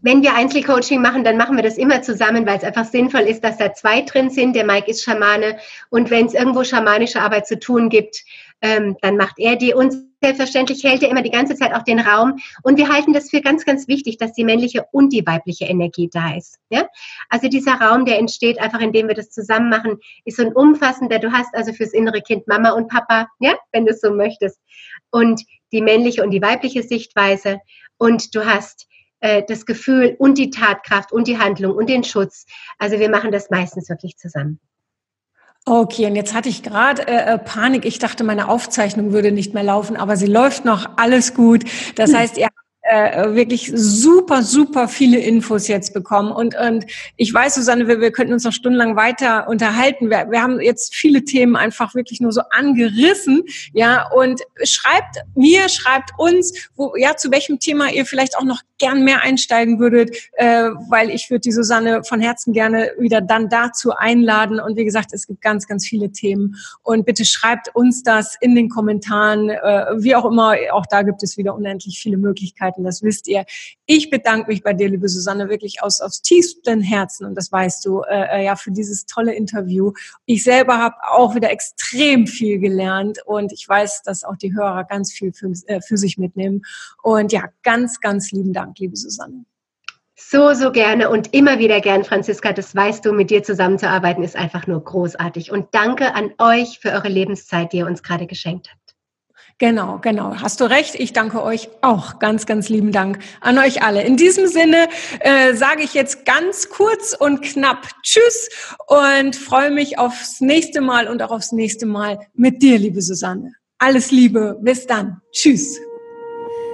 Wenn wir Einzelcoaching machen, dann machen wir das immer zusammen, weil es einfach sinnvoll ist, dass da zwei drin sind. Der Mike ist Schamane und wenn es irgendwo schamanische Arbeit zu tun gibt, ähm, dann macht er die. Und selbstverständlich hält er immer die ganze Zeit auch den Raum. Und wir halten das für ganz, ganz wichtig, dass die männliche und die weibliche Energie da ist. Ja? Also dieser Raum, der entsteht einfach, indem wir das zusammen machen, ist so ein umfassender. Du hast also fürs innere Kind Mama und Papa, ja, wenn du es so möchtest. Und die männliche und die weibliche Sichtweise. Und du hast äh, das Gefühl und die Tatkraft und die Handlung und den Schutz. Also wir machen das meistens wirklich zusammen. Okay, und jetzt hatte ich gerade äh, äh, Panik. Ich dachte, meine Aufzeichnung würde nicht mehr laufen, aber sie läuft noch. Alles gut. Das hm. heißt, ihr äh, wirklich super, super viele Infos jetzt bekommen. Und, und ich weiß, Susanne, wir, wir könnten uns noch stundenlang weiter unterhalten. Wir, wir haben jetzt viele Themen einfach wirklich nur so angerissen. Ja, und schreibt mir, schreibt uns, wo, ja, zu welchem Thema ihr vielleicht auch noch gern mehr einsteigen würdet, äh, weil ich würde die Susanne von Herzen gerne wieder dann dazu einladen. Und wie gesagt, es gibt ganz, ganz viele Themen. Und bitte schreibt uns das in den Kommentaren, äh, wie auch immer. Auch da gibt es wieder unendlich viele Möglichkeiten, das wisst ihr. Ich bedanke mich bei dir, liebe Susanne, wirklich aus, aus tiefstem Herzen. Und das weißt du, äh, äh ja, für dieses tolle Interview. Ich selber habe auch wieder extrem viel gelernt und ich weiß, dass auch die Hörer ganz viel für, äh, für sich mitnehmen. Und ja, ganz, ganz lieben Dank. Dank, liebe Susanne. So, so gerne und immer wieder gern, Franziska. Das weißt du, mit dir zusammenzuarbeiten ist einfach nur großartig. Und danke an euch für eure Lebenszeit, die ihr uns gerade geschenkt habt. Genau, genau. Hast du recht. Ich danke euch auch ganz, ganz lieben Dank an euch alle. In diesem Sinne äh, sage ich jetzt ganz kurz und knapp Tschüss und freue mich aufs nächste Mal und auch aufs nächste Mal mit dir, liebe Susanne. Alles Liebe. Bis dann. Tschüss.